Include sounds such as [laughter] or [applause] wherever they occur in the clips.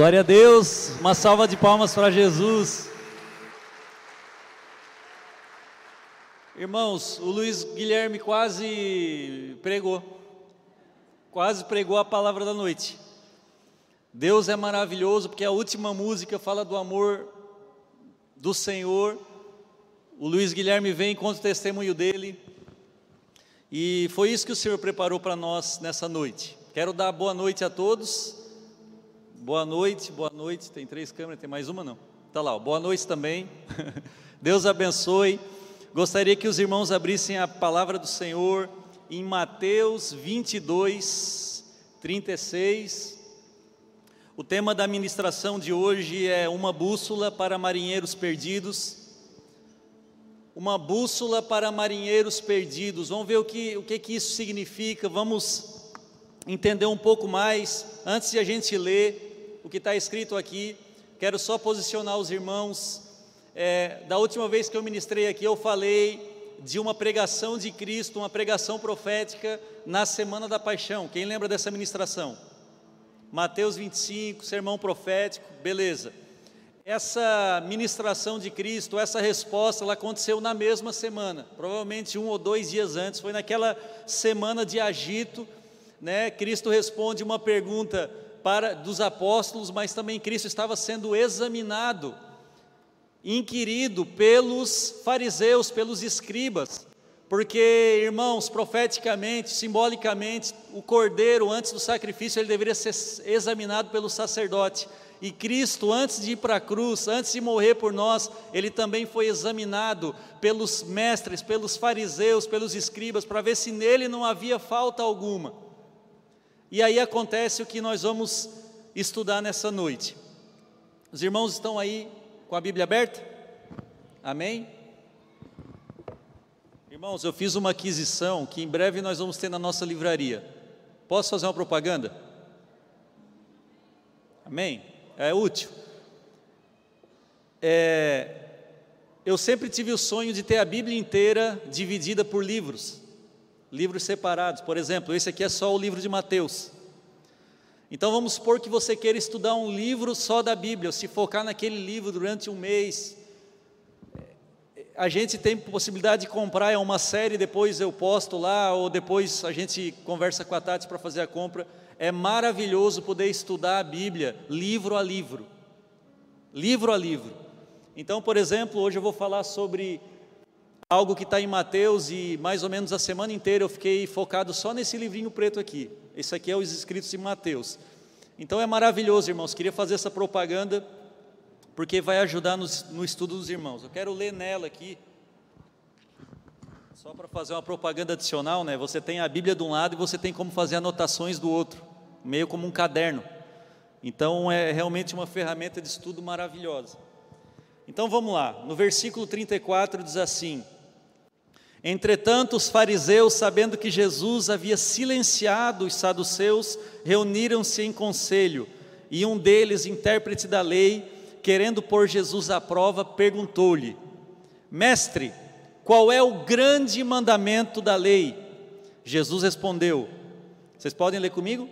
Glória a Deus, uma salva de palmas para Jesus. Irmãos, o Luiz Guilherme quase pregou, quase pregou a palavra da noite. Deus é maravilhoso porque a última música fala do amor do Senhor. O Luiz Guilherme vem conta o testemunho dele. E foi isso que o Senhor preparou para nós nessa noite. Quero dar boa noite a todos. Boa noite, boa noite. Tem três câmeras, tem mais uma não? Tá lá, boa noite também. [laughs] Deus abençoe. Gostaria que os irmãos abrissem a palavra do Senhor em Mateus 22, 36. O tema da ministração de hoje é uma bússola para marinheiros perdidos. Uma bússola para marinheiros perdidos. Vamos ver o que, o que, que isso significa. Vamos entender um pouco mais. Antes de a gente ler o que está escrito aqui, quero só posicionar os irmãos. É, da última vez que eu ministrei aqui, eu falei de uma pregação de Cristo, uma pregação profética na Semana da Paixão. Quem lembra dessa ministração? Mateus 25, sermão profético, beleza. Essa ministração de Cristo, essa resposta, ela aconteceu na mesma semana, provavelmente um ou dois dias antes, foi naquela semana de agito, né? Cristo responde uma pergunta para dos apóstolos, mas também Cristo estava sendo examinado, inquirido pelos fariseus, pelos escribas. Porque, irmãos, profeticamente, simbolicamente, o cordeiro, antes do sacrifício, ele deveria ser examinado pelo sacerdote. E Cristo, antes de ir para a cruz, antes de morrer por nós, ele também foi examinado pelos mestres, pelos fariseus, pelos escribas, para ver se nele não havia falta alguma. E aí acontece o que nós vamos estudar nessa noite. Os irmãos estão aí com a Bíblia aberta? Amém? Irmãos, eu fiz uma aquisição que em breve nós vamos ter na nossa livraria. Posso fazer uma propaganda? Amém? É útil. É, eu sempre tive o sonho de ter a Bíblia inteira dividida por livros, livros separados. Por exemplo, esse aqui é só o livro de Mateus. Então vamos supor que você queira estudar um livro só da Bíblia, se focar naquele livro durante um mês, a gente tem possibilidade de comprar é uma série, depois eu posto lá, ou depois a gente conversa com a Tati para fazer a compra. É maravilhoso poder estudar a Bíblia, livro a livro. Livro a livro. Então, por exemplo, hoje eu vou falar sobre algo que está em Mateus e mais ou menos a semana inteira eu fiquei focado só nesse livrinho preto aqui. Esse aqui é os escritos de Mateus. Então é maravilhoso, irmãos. Queria fazer essa propaganda porque vai ajudar no, no estudo dos irmãos. Eu quero ler nela aqui, só para fazer uma propaganda adicional, né? Você tem a Bíblia de um lado e você tem como fazer anotações do outro, meio como um caderno. Então é realmente uma ferramenta de estudo maravilhosa. Então vamos lá, no versículo 34 diz assim: Entretanto, os fariseus, sabendo que Jesus havia silenciado os saduceus, reuniram-se em conselho, e um deles, intérprete da lei, querendo pôr Jesus à prova, perguntou-lhe: Mestre, qual é o grande mandamento da lei? Jesus respondeu: Vocês podem ler comigo?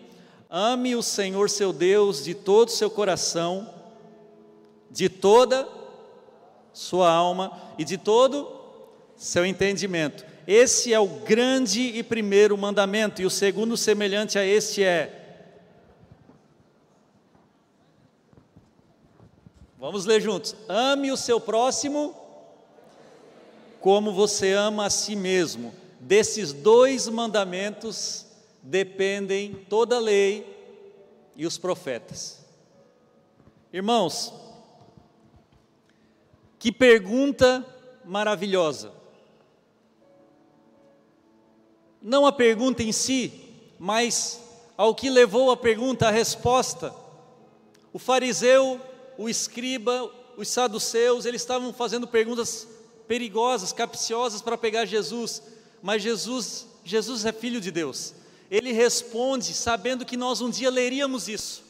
Ame o Senhor seu Deus de todo o seu coração, de toda sua alma e de todo seu entendimento. Esse é o grande e primeiro mandamento, e o segundo semelhante a este é: Vamos ler juntos. Ame o seu próximo como você ama a si mesmo. Desses dois mandamentos dependem toda a lei e os profetas. Irmãos, que pergunta maravilhosa. Não a pergunta em si, mas ao que levou a pergunta, a resposta. O fariseu o escriba, os saduceus, eles estavam fazendo perguntas perigosas, capciosas para pegar Jesus, mas Jesus, Jesus é filho de Deus. Ele responde sabendo que nós um dia leríamos isso.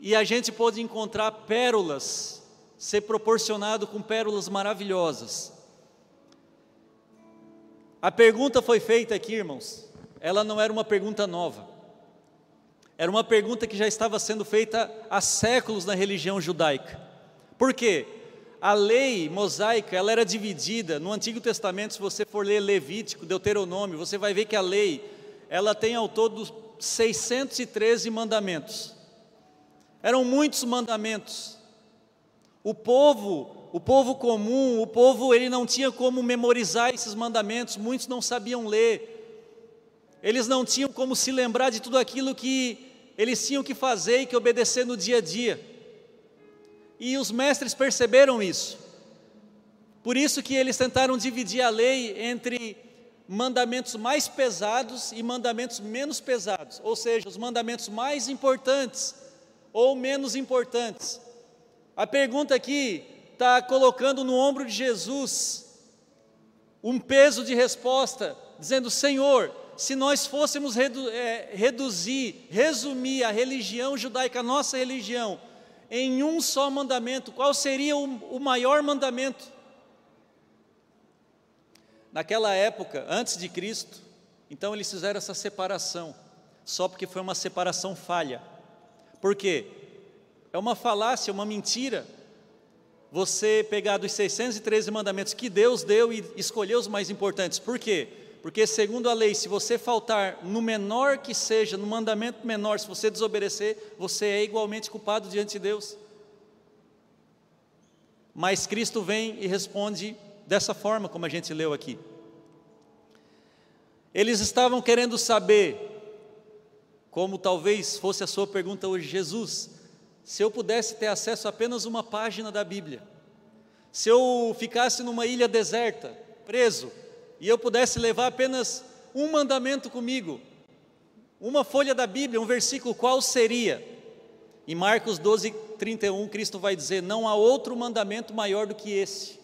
E a gente pode encontrar pérolas, ser proporcionado com pérolas maravilhosas. A pergunta foi feita aqui, irmãos. Ela não era uma pergunta nova. Era uma pergunta que já estava sendo feita há séculos na religião judaica. Por quê? A lei mosaica, ela era dividida. No Antigo Testamento, se você for ler Levítico, Deuteronômio, você vai ver que a lei, ela tem ao todo 613 mandamentos. Eram muitos mandamentos. O povo, o povo comum, o povo, ele não tinha como memorizar esses mandamentos, muitos não sabiam ler. Eles não tinham como se lembrar de tudo aquilo que eles tinham que fazer e que obedecer no dia a dia. E os mestres perceberam isso. Por isso que eles tentaram dividir a lei entre mandamentos mais pesados e mandamentos menos pesados, ou seja, os mandamentos mais importantes ou menos importantes. A pergunta aqui está colocando no ombro de Jesus um peso de resposta, dizendo: Senhor, se nós fôssemos redu é, reduzir, resumir a religião judaica, a nossa religião, em um só mandamento, qual seria o, o maior mandamento? Naquela época, antes de Cristo, então eles fizeram essa separação, só porque foi uma separação falha. Por quê? É uma falácia, uma mentira. Você pegar dos 613 mandamentos que Deus deu e escolher os mais importantes. Por quê? Porque, segundo a lei, se você faltar no menor que seja, no mandamento menor, se você desobedecer, você é igualmente culpado diante de Deus. Mas Cristo vem e responde dessa forma, como a gente leu aqui. Eles estavam querendo saber, como talvez fosse a sua pergunta hoje, Jesus, se eu pudesse ter acesso a apenas uma página da Bíblia, se eu ficasse numa ilha deserta, preso, e eu pudesse levar apenas um mandamento comigo, uma folha da Bíblia, um versículo, qual seria? Em Marcos 12, 31, Cristo vai dizer: Não há outro mandamento maior do que esse.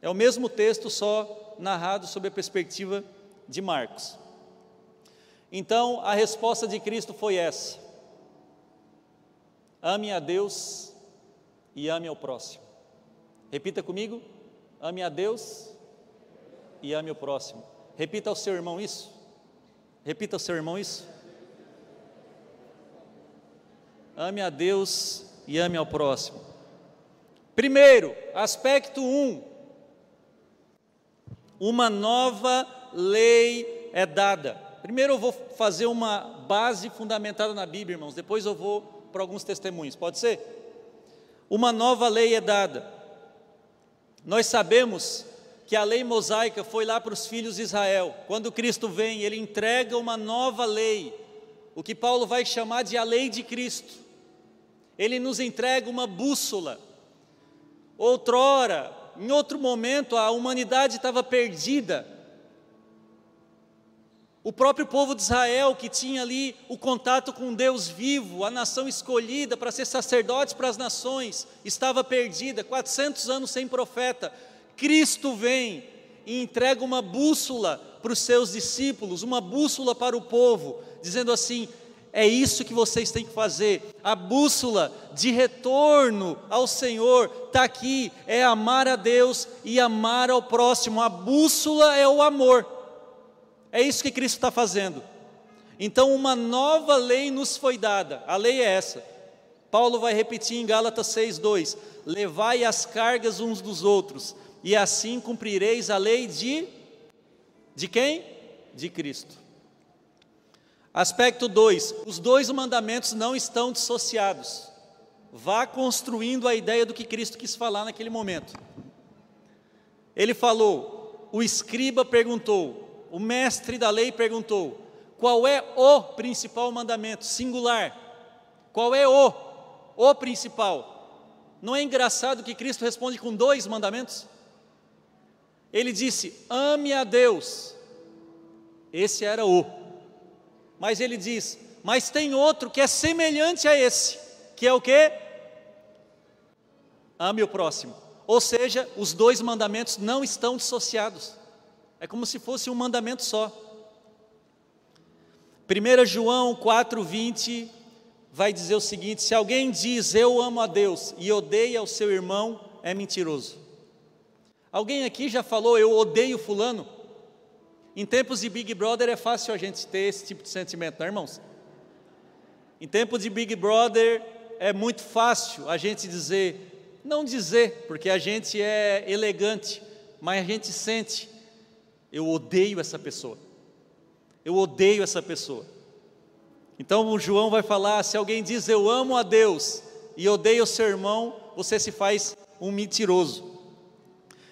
É o mesmo texto, só narrado sob a perspectiva de Marcos. Então, a resposta de Cristo foi essa: Ame a Deus e ame ao próximo. Repita comigo: ame a Deus e ame o próximo. Repita ao seu irmão isso. Repita ao seu irmão isso. Ame a Deus e ame ao próximo. Primeiro, aspecto 1. Um, uma nova lei é dada. Primeiro eu vou fazer uma base fundamentada na Bíblia, irmãos. Depois eu vou para alguns testemunhos, pode ser? Uma nova lei é dada. Nós sabemos que a lei mosaica foi lá para os filhos de Israel. Quando Cristo vem, ele entrega uma nova lei, o que Paulo vai chamar de a lei de Cristo. Ele nos entrega uma bússola. Outrora, em outro momento, a humanidade estava perdida, o próprio povo de Israel, que tinha ali o contato com Deus vivo, a nação escolhida para ser sacerdotes para as nações, estava perdida, 400 anos sem profeta. Cristo vem e entrega uma bússola para os seus discípulos, uma bússola para o povo, dizendo assim: é isso que vocês têm que fazer. A bússola de retorno ao Senhor está aqui: é amar a Deus e amar ao próximo. A bússola é o amor. É isso que Cristo está fazendo. Então, uma nova lei nos foi dada, a lei é essa. Paulo vai repetir em Gálatas 6,2: Levai as cargas uns dos outros, e assim cumprireis a lei de. De quem? De Cristo. Aspecto 2: os dois mandamentos não estão dissociados. Vá construindo a ideia do que Cristo quis falar naquele momento. Ele falou, o escriba perguntou: o mestre da lei perguntou: qual é o principal mandamento? Singular. Qual é o? O principal. Não é engraçado que Cristo responde com dois mandamentos? Ele disse: ame a Deus. Esse era o. Mas ele diz: mas tem outro que é semelhante a esse, que é o que? Ame o próximo. Ou seja, os dois mandamentos não estão dissociados. É como se fosse um mandamento só. 1 João 4,20 vai dizer o seguinte: se alguém diz eu amo a Deus e odeia o seu irmão, é mentiroso. Alguém aqui já falou eu odeio Fulano? Em tempos de Big Brother é fácil a gente ter esse tipo de sentimento, não é, irmãos? Em tempo de Big Brother, é muito fácil a gente dizer, não dizer, porque a gente é elegante, mas a gente sente, eu odeio essa pessoa. Eu odeio essa pessoa. Então o João vai falar: se alguém diz eu amo a Deus e odeio o seu irmão, você se faz um mentiroso.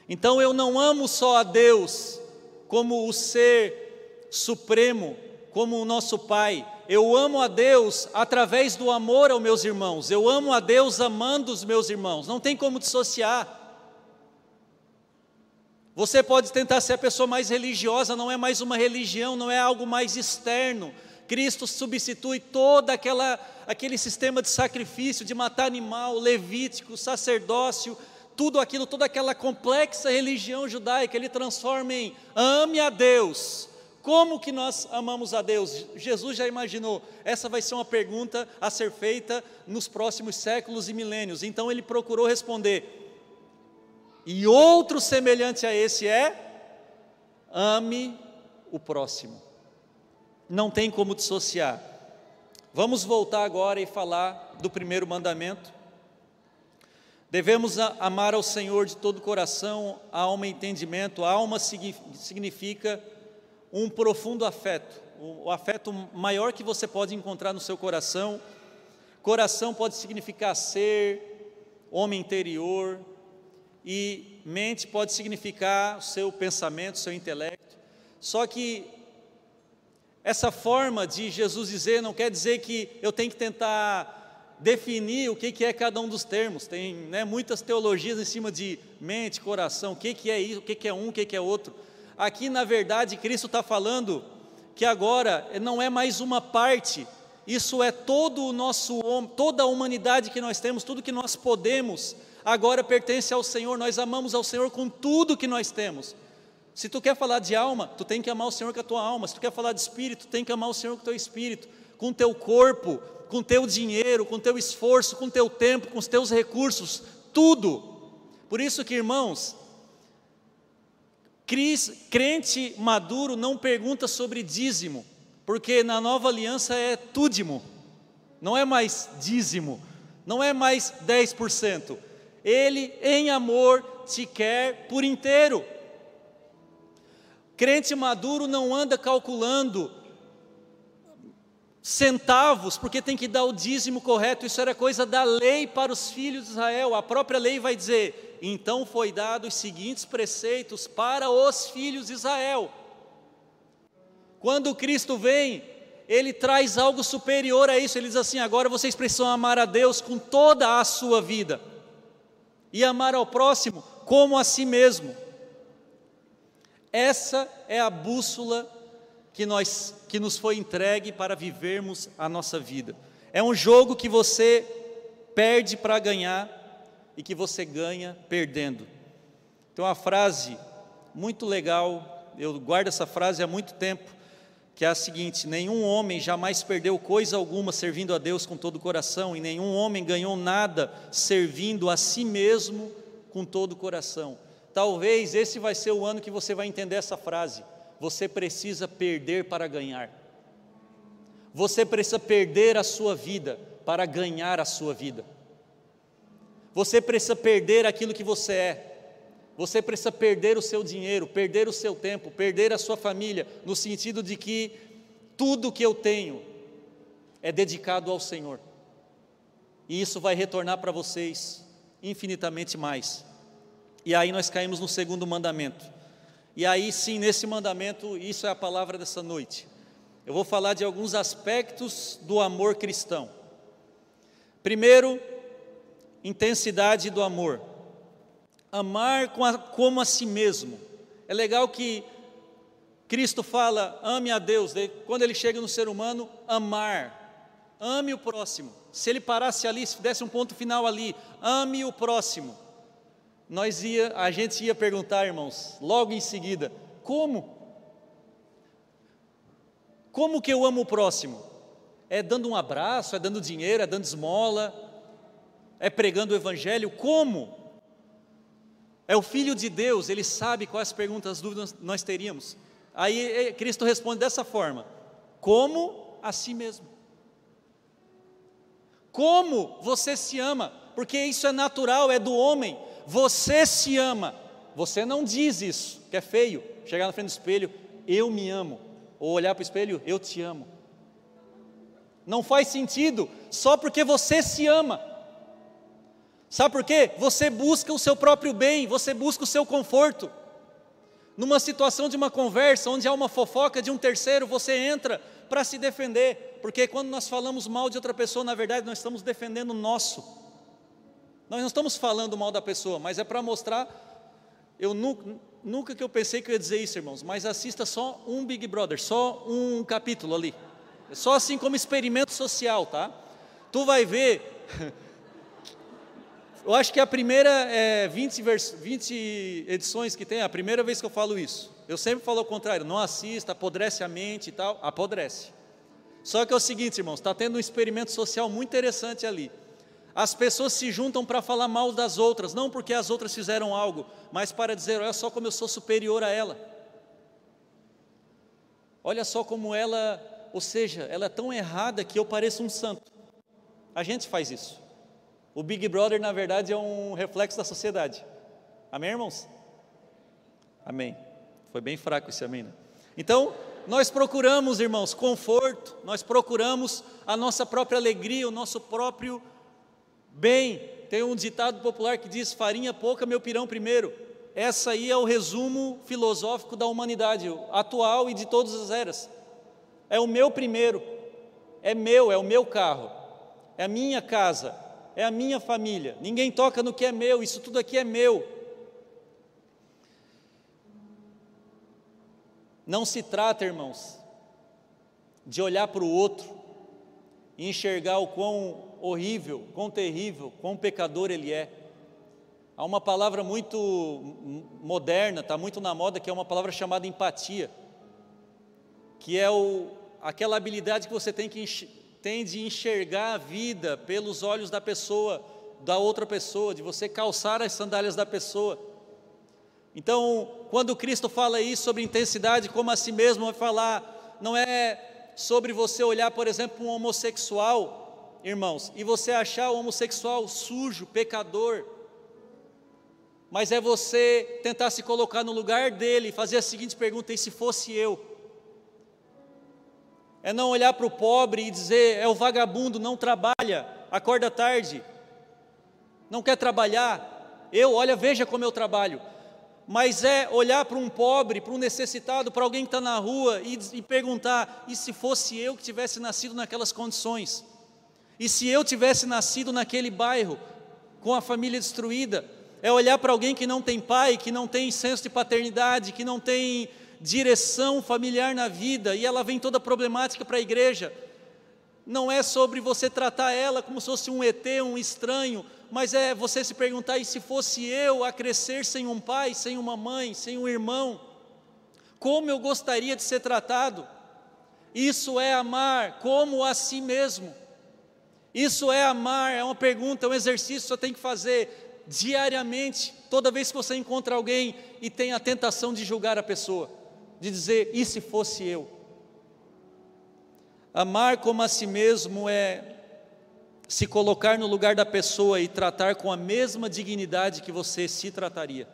Então eu não amo só a Deus como o ser supremo, como o nosso Pai. Eu amo a Deus através do amor aos meus irmãos. Eu amo a Deus amando os meus irmãos. Não tem como dissociar. Você pode tentar ser a pessoa mais religiosa, não é mais uma religião, não é algo mais externo. Cristo substitui todo aquela, aquele sistema de sacrifício, de matar animal, levítico, sacerdócio, tudo aquilo, toda aquela complexa religião judaica, ele transforma em ame a Deus. Como que nós amamos a Deus? Jesus já imaginou, essa vai ser uma pergunta a ser feita nos próximos séculos e milênios. Então ele procurou responder: e outro semelhante a esse é: ame o próximo. Não tem como dissociar. Vamos voltar agora e falar do primeiro mandamento. Devemos amar ao Senhor de todo o coração, alma e entendimento. A alma significa um profundo afeto, o afeto maior que você pode encontrar no seu coração. Coração pode significar ser, homem interior, e mente pode significar o seu pensamento, o seu intelecto. Só que essa forma de Jesus dizer não quer dizer que eu tenho que tentar definir o que, que é cada um dos termos. Tem né, muitas teologias em cima de mente, coração, o que, que é isso, o que, que é um, o que, que é outro. Aqui, na verdade, Cristo está falando que agora não é mais uma parte, isso é todo o nosso toda a humanidade que nós temos, tudo que nós podemos agora pertence ao Senhor, nós amamos ao Senhor com tudo que nós temos. Se tu quer falar de alma, tu tem que amar o Senhor com a tua alma. Se tu quer falar de espírito, tu tem que amar o Senhor com o teu espírito, com o teu corpo, com o teu dinheiro, com o teu esforço, com o teu tempo, com os teus recursos, tudo. Por isso que, irmãos, crente maduro não pergunta sobre dízimo, porque na nova aliança é túdimo, não é mais dízimo, não é mais 10%, ele, em amor, te quer por inteiro. Crente maduro não anda calculando centavos, porque tem que dar o dízimo correto, isso era coisa da lei para os filhos de Israel. A própria lei vai dizer: então foi dado os seguintes preceitos para os filhos de Israel. Quando Cristo vem, ele traz algo superior a isso. Ele diz assim: agora vocês precisam amar a Deus com toda a sua vida e amar ao próximo como a si mesmo. Essa é a bússola que, nós, que nos foi entregue para vivermos a nossa vida. É um jogo que você perde para ganhar e que você ganha perdendo. Tem uma frase muito legal, eu guardo essa frase há muito tempo, que é a seguinte: nenhum homem jamais perdeu coisa alguma servindo a Deus com todo o coração, e nenhum homem ganhou nada servindo a si mesmo com todo o coração. Talvez esse vai ser o ano que você vai entender essa frase. Você precisa perder para ganhar. Você precisa perder a sua vida para ganhar a sua vida. Você precisa perder aquilo que você é você precisa perder o seu dinheiro, perder o seu tempo, perder a sua família, no sentido de que tudo que eu tenho é dedicado ao Senhor. E isso vai retornar para vocês infinitamente mais. E aí nós caímos no segundo mandamento. E aí sim, nesse mandamento, isso é a palavra dessa noite. Eu vou falar de alguns aspectos do amor cristão. Primeiro, intensidade do amor amar como a si mesmo. É legal que Cristo fala, ame a Deus, quando ele chega no ser humano, amar, ame o próximo. Se ele parasse ali, se desse um ponto final ali, ame o próximo. Nós ia, a gente ia perguntar, irmãos, logo em seguida, como? Como que eu amo o próximo? É dando um abraço, é dando dinheiro, é dando esmola, é pregando o evangelho? Como? É o Filho de Deus, ele sabe quais perguntas, dúvidas nós teríamos. Aí Cristo responde dessa forma: como a si mesmo. Como você se ama? Porque isso é natural, é do homem. Você se ama. Você não diz isso, que é feio. Chegar na frente do espelho, eu me amo. Ou olhar para o espelho, eu te amo. Não faz sentido só porque você se ama. Sabe por quê? Você busca o seu próprio bem, você busca o seu conforto. Numa situação de uma conversa onde há uma fofoca de um terceiro, você entra para se defender, porque quando nós falamos mal de outra pessoa, na verdade nós estamos defendendo o nosso. Nós não estamos falando mal da pessoa, mas é para mostrar. Eu nunca, nunca que eu pensei que eu ia dizer isso, irmãos, mas assista só um Big Brother, só um capítulo ali. É só assim como experimento social, tá? Tu vai ver [laughs] Eu acho que a primeira é 20, vers, 20 edições que tem, é a primeira vez que eu falo isso. Eu sempre falo o contrário, não assista, apodrece a mente e tal, apodrece. Só que é o seguinte, irmãos, está tendo um experimento social muito interessante ali. As pessoas se juntam para falar mal das outras, não porque as outras fizeram algo, mas para dizer, olha só como eu sou superior a ela. Olha só como ela, ou seja, ela é tão errada que eu pareço um santo. A gente faz isso. O Big Brother, na verdade, é um reflexo da sociedade. Amém, irmãos? Amém. Foi bem fraco esse amém. Né? Então, nós procuramos, irmãos, conforto, nós procuramos a nossa própria alegria, o nosso próprio bem. Tem um ditado popular que diz: farinha pouca, meu pirão primeiro. Essa aí é o resumo filosófico da humanidade atual e de todas as eras. É o meu primeiro, é meu, é o meu carro, é a minha casa, é a minha família. Ninguém toca no que é meu, isso tudo aqui é meu. Não se trata, irmãos, de olhar para o outro e enxergar o quão horrível, quão terrível, quão pecador ele é. Há uma palavra muito moderna, está muito na moda, que é uma palavra chamada empatia, que é o, aquela habilidade que você tem que de enxergar a vida pelos olhos da pessoa, da outra pessoa, de você calçar as sandálias da pessoa. Então, quando Cristo fala isso sobre intensidade como a si mesmo, vai falar, não é sobre você olhar, por exemplo, um homossexual, irmãos, e você achar o homossexual sujo, pecador, mas é você tentar se colocar no lugar dele e fazer a seguinte pergunta: e se fosse eu? É não olhar para o pobre e dizer: é o vagabundo, não trabalha, acorda tarde, não quer trabalhar. Eu, olha, veja como eu trabalho. Mas é olhar para um pobre, para um necessitado, para alguém que está na rua e, e perguntar: e se fosse eu que tivesse nascido naquelas condições? E se eu tivesse nascido naquele bairro, com a família destruída? É olhar para alguém que não tem pai, que não tem senso de paternidade, que não tem direção familiar na vida e ela vem toda problemática para a igreja. Não é sobre você tratar ela como se fosse um ET, um estranho, mas é você se perguntar: e se fosse eu a crescer sem um pai, sem uma mãe, sem um irmão, como eu gostaria de ser tratado? Isso é amar como a si mesmo. Isso é amar, é uma pergunta, é um exercício que você tem que fazer diariamente, toda vez que você encontra alguém e tem a tentação de julgar a pessoa de dizer: e se fosse eu? Amar como a si mesmo é se colocar no lugar da pessoa e tratar com a mesma dignidade que você se trataria.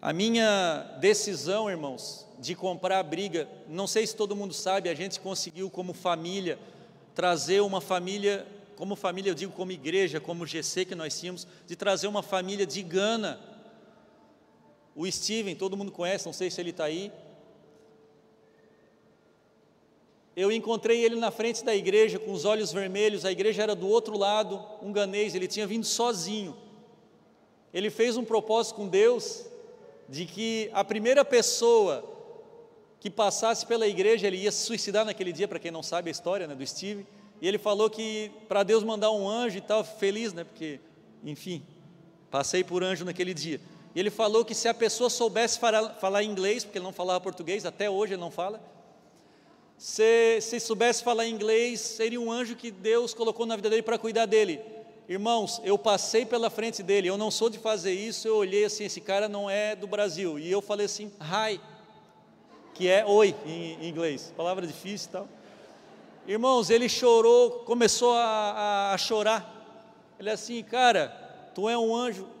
A minha decisão, irmãos, de comprar a briga, não sei se todo mundo sabe, a gente conseguiu como família trazer uma família, como família eu digo como igreja, como GC que nós tínhamos, de trazer uma família de Gana o Steven, todo mundo conhece, não sei se ele está aí. Eu encontrei ele na frente da igreja com os olhos vermelhos, a igreja era do outro lado, um ganês, ele tinha vindo sozinho. Ele fez um propósito com Deus de que a primeira pessoa que passasse pela igreja, ele ia se suicidar naquele dia, para quem não sabe a história né, do Steve, e ele falou que para Deus mandar um anjo e tal, feliz, né, porque, enfim, passei por anjo naquele dia. E ele falou que se a pessoa soubesse falar, inglês, porque ele não falava português, até hoje ele não fala, se, se soubesse falar inglês, seria um anjo que Deus colocou na vida dele para cuidar dele. Irmãos, eu passei pela frente dele, eu não sou de fazer isso, eu olhei assim, esse cara não é do Brasil. E eu falei assim, hi, que é oi em inglês, palavra difícil e tal. Irmãos, ele chorou, começou a, a, a chorar. Ele é assim, cara, tu é um anjo.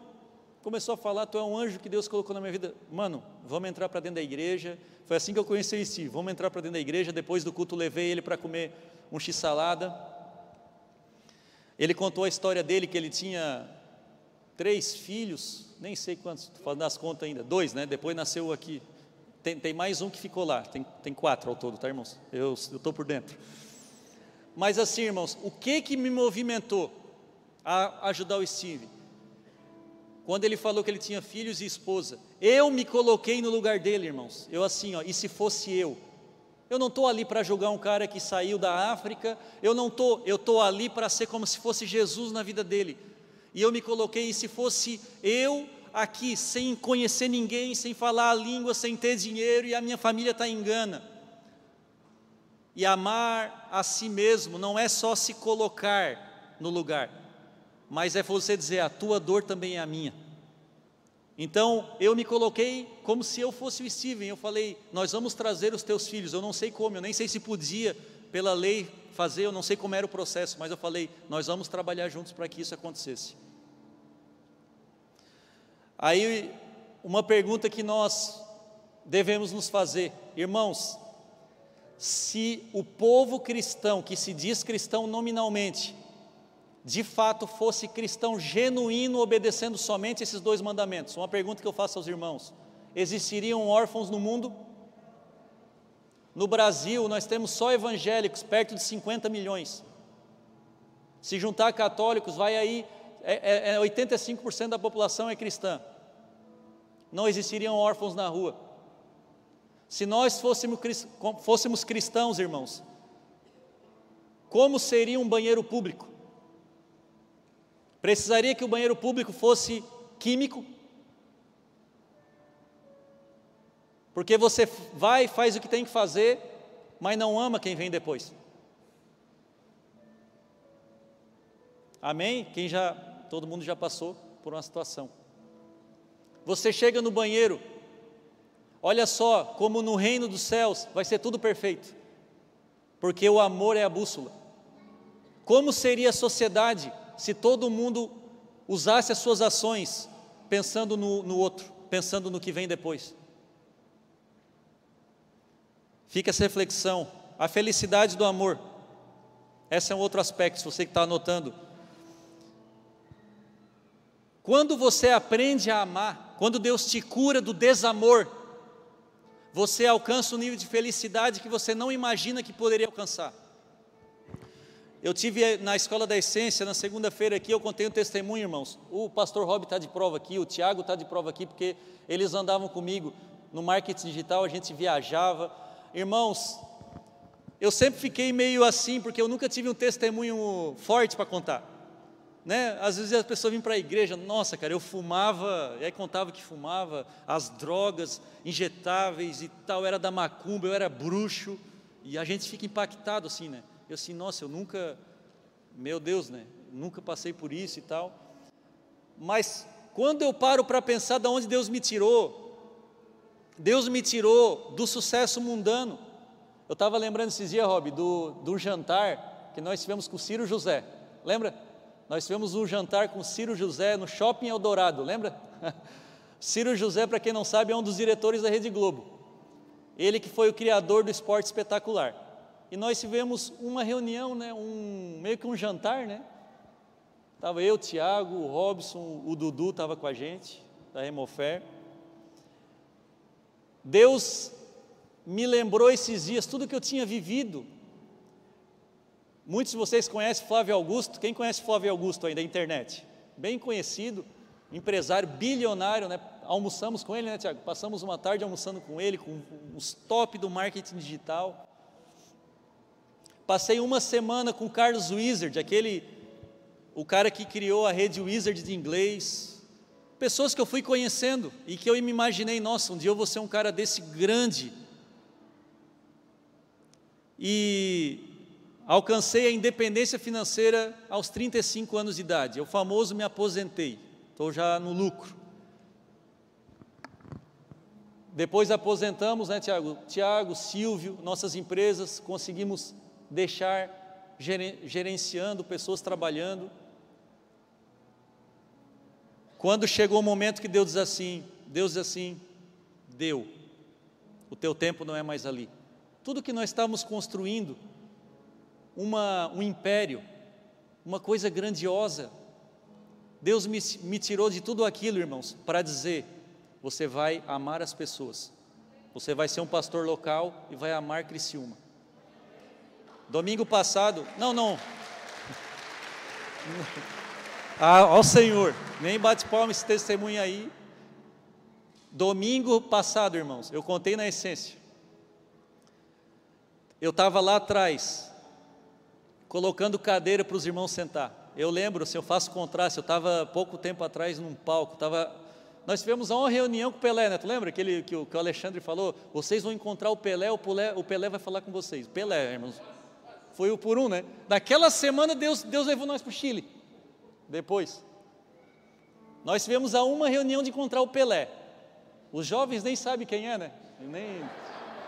Começou a falar, tu é um anjo que Deus colocou na minha vida. Mano, vamos entrar para dentro da igreja. Foi assim que eu conheci o Steve. Vamos entrar para dentro da igreja. Depois do culto, levei ele para comer um x-salada. Ele contou a história dele, que ele tinha três filhos, nem sei quantos, estou falando das contas ainda, dois, né? Depois nasceu aqui. Tem, tem mais um que ficou lá, tem, tem quatro ao todo, tá, irmãos? Eu estou por dentro. Mas assim, irmãos, o que que me movimentou a ajudar o Steve? Quando ele falou que ele tinha filhos e esposa, eu me coloquei no lugar dele, irmãos. Eu assim, ó, e se fosse eu? Eu não estou ali para julgar um cara que saiu da África, eu não estou, eu estou ali para ser como se fosse Jesus na vida dele. E eu me coloquei, e se fosse eu aqui, sem conhecer ninguém, sem falar a língua, sem ter dinheiro, e a minha família está em Gana. E amar a si mesmo não é só se colocar no lugar, mas é você dizer: a tua dor também é a minha. Então eu me coloquei como se eu fosse o Steven. Eu falei: Nós vamos trazer os teus filhos. Eu não sei como, eu nem sei se podia, pela lei, fazer, eu não sei como era o processo, mas eu falei: Nós vamos trabalhar juntos para que isso acontecesse. Aí, uma pergunta que nós devemos nos fazer, irmãos: se o povo cristão, que se diz cristão nominalmente, de fato fosse cristão genuíno, obedecendo somente esses dois mandamentos. Uma pergunta que eu faço aos irmãos: existiriam órfãos no mundo? No Brasil, nós temos só evangélicos, perto de 50 milhões. Se juntar católicos, vai aí, é, é 85% é da população é cristã. Não existiriam órfãos na rua. Se nós fôssemos, fôssemos cristãos, irmãos, como seria um banheiro público? Precisaria que o banheiro público fosse químico? Porque você vai faz o que tem que fazer, mas não ama quem vem depois. Amém? Quem já, todo mundo já passou por uma situação. Você chega no banheiro, olha só como no reino dos céus vai ser tudo perfeito, porque o amor é a bússola. Como seria a sociedade se todo mundo usasse as suas ações pensando no, no outro, pensando no que vem depois. Fica essa reflexão. A felicidade do amor. Esse é um outro aspecto, se você que está anotando. Quando você aprende a amar, quando Deus te cura do desamor, você alcança um nível de felicidade que você não imagina que poderia alcançar. Eu tive na escola da essência, na segunda-feira aqui, eu contei um testemunho, irmãos. O pastor Rob está de prova aqui, o Tiago está de prova aqui, porque eles andavam comigo no marketing digital, a gente viajava. Irmãos, eu sempre fiquei meio assim, porque eu nunca tive um testemunho forte para contar. Né? Às vezes a pessoa vinha para a igreja, nossa, cara, eu fumava, e aí contava que fumava, as drogas injetáveis e tal, era da macumba, eu era bruxo, e a gente fica impactado assim, né? Eu assim, nossa, eu nunca, meu Deus, né? Nunca passei por isso e tal. Mas quando eu paro para pensar de onde Deus me tirou, Deus me tirou do sucesso mundano. Eu estava lembrando esses dias, Rob, do, do jantar que nós tivemos com Ciro José. Lembra? Nós tivemos um jantar com Ciro José no Shopping Eldorado, lembra? [laughs] Ciro José, para quem não sabe, é um dos diretores da Rede Globo. Ele que foi o criador do esporte espetacular e nós tivemos uma reunião, né, um, meio que um jantar, né? Estava eu, Tiago, o Robson, o Dudu estava com a gente, da Remofer. Deus me lembrou esses dias tudo que eu tinha vivido. Muitos de vocês conhecem Flávio Augusto. Quem conhece Flávio Augusto aí da internet? Bem conhecido, empresário bilionário, né? Almoçamos com ele, né, Tiago? Passamos uma tarde almoçando com ele, com os top do marketing digital. Passei uma semana com Carlos Wizard, aquele, o cara que criou a rede Wizard de inglês. Pessoas que eu fui conhecendo e que eu me imaginei, nossa, um dia eu vou ser um cara desse grande. E alcancei a independência financeira aos 35 anos de idade. Eu famoso me aposentei, estou já no lucro. Depois aposentamos, né, Tiago? Tiago, Silvio, nossas empresas, conseguimos deixar gerenciando, pessoas trabalhando. Quando chegou o momento que Deus diz assim, Deus diz assim, deu, o teu tempo não é mais ali. Tudo que nós estávamos construindo, uma, um império, uma coisa grandiosa, Deus me, me tirou de tudo aquilo, irmãos, para dizer: você vai amar as pessoas, você vai ser um pastor local e vai amar Criciúma. Domingo passado, não, não, [laughs] ah, ao Senhor, nem bate palma esse testemunho aí. Domingo passado, irmãos, eu contei na essência. Eu estava lá atrás, colocando cadeira para os irmãos sentar. Eu lembro, se eu faço contraste, eu estava pouco tempo atrás num palco, tava, nós tivemos uma reunião com o Pelé, né? Tu lembra aquele que o, que o Alexandre falou? Vocês vão encontrar o Pelé, o Pelé, o Pelé vai falar com vocês. Pelé, irmãos. Foi o por um, né? Naquela semana Deus, Deus levou nós para o Chile. Depois. Nós tivemos a uma reunião de encontrar o Pelé. Os jovens nem sabem quem é, né? Nem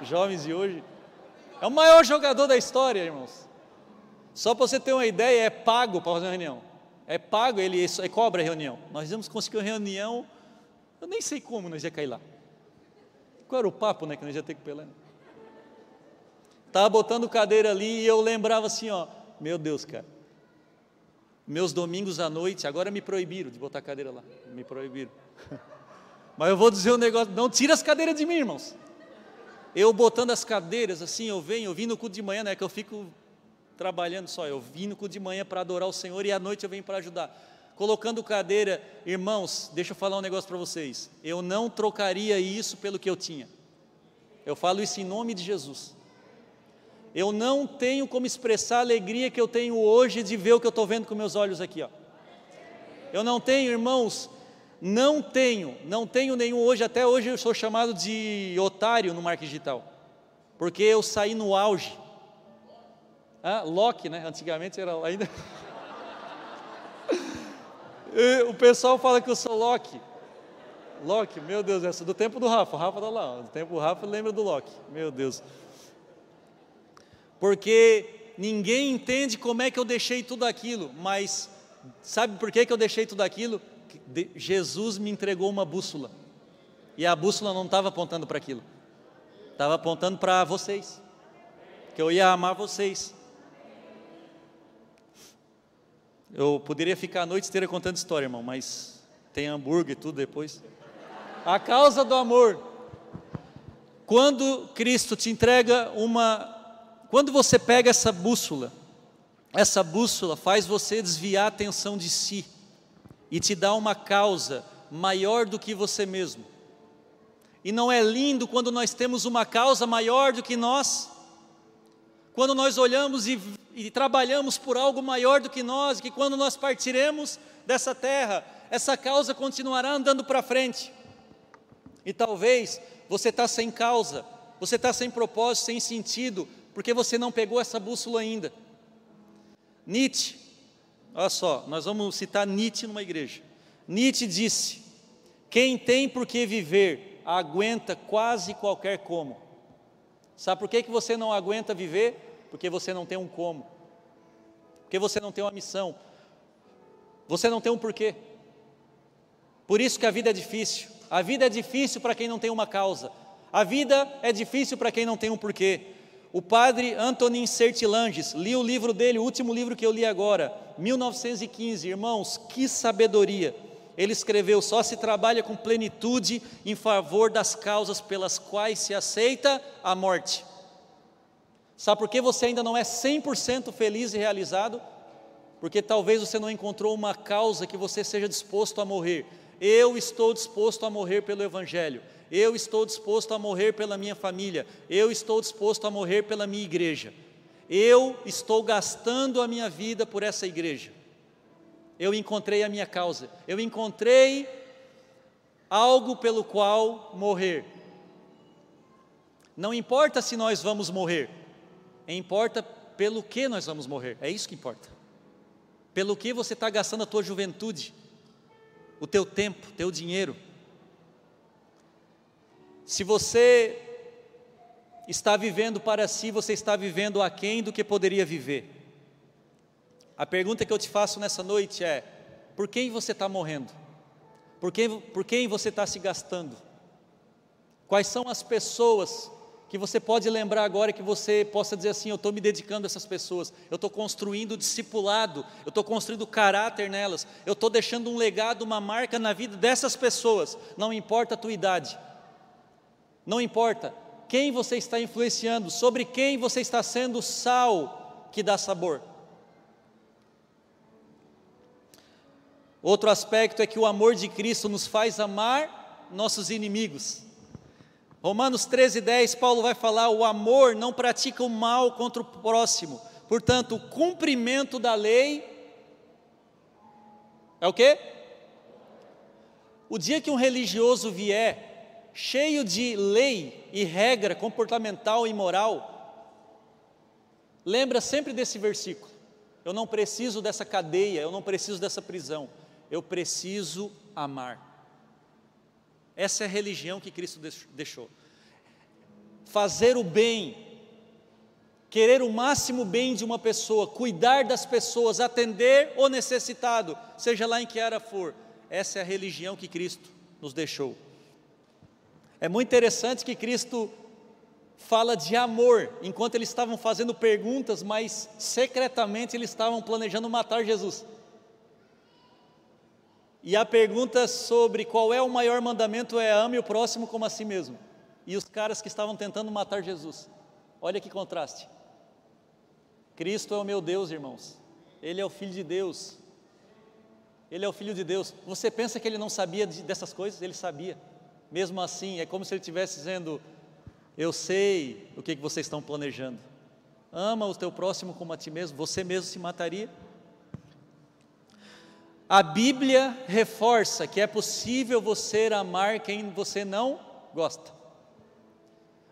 jovens de hoje. É o maior jogador da história, irmãos. Só para você ter uma ideia, é pago para fazer uma reunião. É pago, ele, ele cobra a reunião. Nós vamos conseguir uma reunião, eu nem sei como nós ia cair lá. Qual era o papo né, que nós ia ter com o Pelé? Estava botando cadeira ali e eu lembrava assim, ó, meu Deus, cara. Meus domingos à noite, agora me proibiram de botar cadeira lá. Me proibiram. [laughs] Mas eu vou dizer um negócio, não tira as cadeiras de mim, irmãos. Eu botando as cadeiras assim, eu venho, eu vim no culto de manhã, né, que eu fico trabalhando só. Eu vim no culto de manhã para adorar o Senhor e à noite eu venho para ajudar. Colocando cadeira, irmãos, deixa eu falar um negócio para vocês. Eu não trocaria isso pelo que eu tinha. Eu falo isso em nome de Jesus. Eu não tenho como expressar a alegria que eu tenho hoje de ver o que eu estou vendo com meus olhos aqui. Ó. Eu não tenho, irmãos, não tenho, não tenho nenhum hoje, até hoje eu sou chamado de otário no marketing digital, porque eu saí no auge ah, Loki, né? Antigamente era ainda. [laughs] o pessoal fala que eu sou Loki. Loki, meu Deus, essa do tempo do Rafa. O Rafa tá lá. Do tempo do Rafa lembra do Loki. Meu Deus. Porque ninguém entende como é que eu deixei tudo aquilo, mas sabe por que, que eu deixei tudo aquilo? Jesus me entregou uma bússola. E a bússola não estava apontando para aquilo. Estava apontando para vocês. Que eu ia amar vocês. Eu poderia ficar a noite inteira contando história, irmão, mas tem hambúrguer e tudo depois. A causa do amor. Quando Cristo te entrega uma. Quando você pega essa bússola, essa bússola faz você desviar a atenção de si e te dá uma causa maior do que você mesmo. E não é lindo quando nós temos uma causa maior do que nós? Quando nós olhamos e e trabalhamos por algo maior do que nós, que quando nós partiremos dessa terra, essa causa continuará andando para frente. E talvez você está sem causa, você está sem propósito, sem sentido, porque você não pegou essa bússola ainda. Nietzsche, olha só, nós vamos citar Nietzsche numa igreja. Nietzsche disse: Quem tem por que viver, aguenta quase qualquer como. Sabe por que, que você não aguenta viver? Porque você não tem um como, porque você não tem uma missão, você não tem um porquê. Por isso que a vida é difícil. A vida é difícil para quem não tem uma causa. A vida é difícil para quem não tem um porquê. O padre Antonin Sertilanges, li o livro dele, o último livro que eu li agora, 1915. Irmãos, que sabedoria! Ele escreveu: só se trabalha com plenitude em favor das causas pelas quais se aceita a morte. Sabe por que você ainda não é 100% feliz e realizado? Porque talvez você não encontrou uma causa que você seja disposto a morrer. Eu estou disposto a morrer pelo Evangelho. Eu estou disposto a morrer pela minha família. Eu estou disposto a morrer pela minha igreja. Eu estou gastando a minha vida por essa igreja. Eu encontrei a minha causa. Eu encontrei algo pelo qual morrer. Não importa se nós vamos morrer, importa pelo que nós vamos morrer, é isso que importa. Pelo que você está gastando a tua juventude, o teu tempo, teu dinheiro. Se você está vivendo para si, você está vivendo aquém do que poderia viver. A pergunta que eu te faço nessa noite é: por quem você está morrendo? Por quem, por quem você está se gastando? Quais são as pessoas que você pode lembrar agora que você possa dizer assim: eu estou me dedicando a essas pessoas, eu estou construindo discipulado, eu estou construindo caráter nelas, eu estou deixando um legado, uma marca na vida dessas pessoas, não importa a tua idade, não importa quem você está influenciando, sobre quem você está sendo sal que dá sabor. Outro aspecto é que o amor de Cristo nos faz amar nossos inimigos. Romanos 13, 10, Paulo vai falar: o amor não pratica o mal contra o próximo, portanto, o cumprimento da lei é o quê? O dia que um religioso vier cheio de lei e regra comportamental e moral, lembra sempre desse versículo. Eu não preciso dessa cadeia, eu não preciso dessa prisão eu preciso amar. Essa é a religião que Cristo deixou. Fazer o bem, querer o máximo bem de uma pessoa, cuidar das pessoas, atender o necessitado, seja lá em que área for. Essa é a religião que Cristo nos deixou. É muito interessante que Cristo fala de amor, enquanto eles estavam fazendo perguntas, mas secretamente eles estavam planejando matar Jesus. E a pergunta sobre qual é o maior mandamento é ame o próximo como a si mesmo. E os caras que estavam tentando matar Jesus. Olha que contraste. Cristo é o meu Deus, irmãos. Ele é o Filho de Deus. Ele é o Filho de Deus. Você pensa que ele não sabia dessas coisas? Ele sabia. Mesmo assim, é como se ele estivesse dizendo: Eu sei o que, vocês estão planejando. Ama o teu próximo como a ti mesmo. Você mesmo se mataria? A Bíblia reforça que é possível você amar quem você não gosta.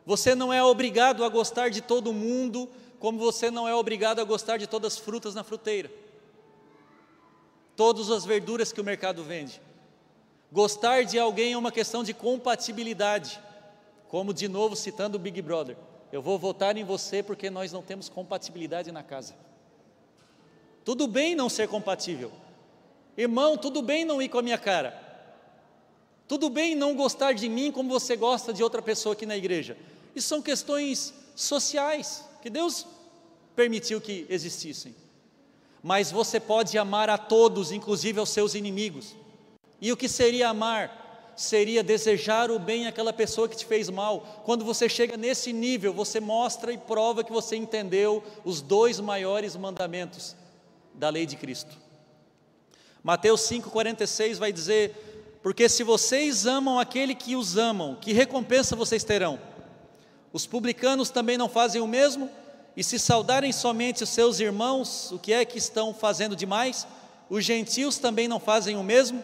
Você não é obrigado a gostar de todo mundo, como você não é obrigado a gostar de todas as frutas na fruteira, todas as verduras que o mercado vende. Gostar de alguém é uma questão de compatibilidade, como de novo citando o Big Brother. Eu vou votar em você porque nós não temos compatibilidade na casa. Tudo bem não ser compatível, Irmão, tudo bem não ir com a minha cara. Tudo bem não gostar de mim como você gosta de outra pessoa aqui na igreja. Isso são questões sociais que Deus permitiu que existissem. Mas você pode amar a todos, inclusive aos seus inimigos. E o que seria amar? Seria desejar o bem àquela pessoa que te fez mal. Quando você chega nesse nível, você mostra e prova que você entendeu os dois maiores mandamentos da lei de Cristo. Mateus 5,46 vai dizer: Porque se vocês amam aquele que os amam, que recompensa vocês terão? Os publicanos também não fazem o mesmo? E se saudarem somente os seus irmãos, o que é que estão fazendo demais? Os gentios também não fazem o mesmo?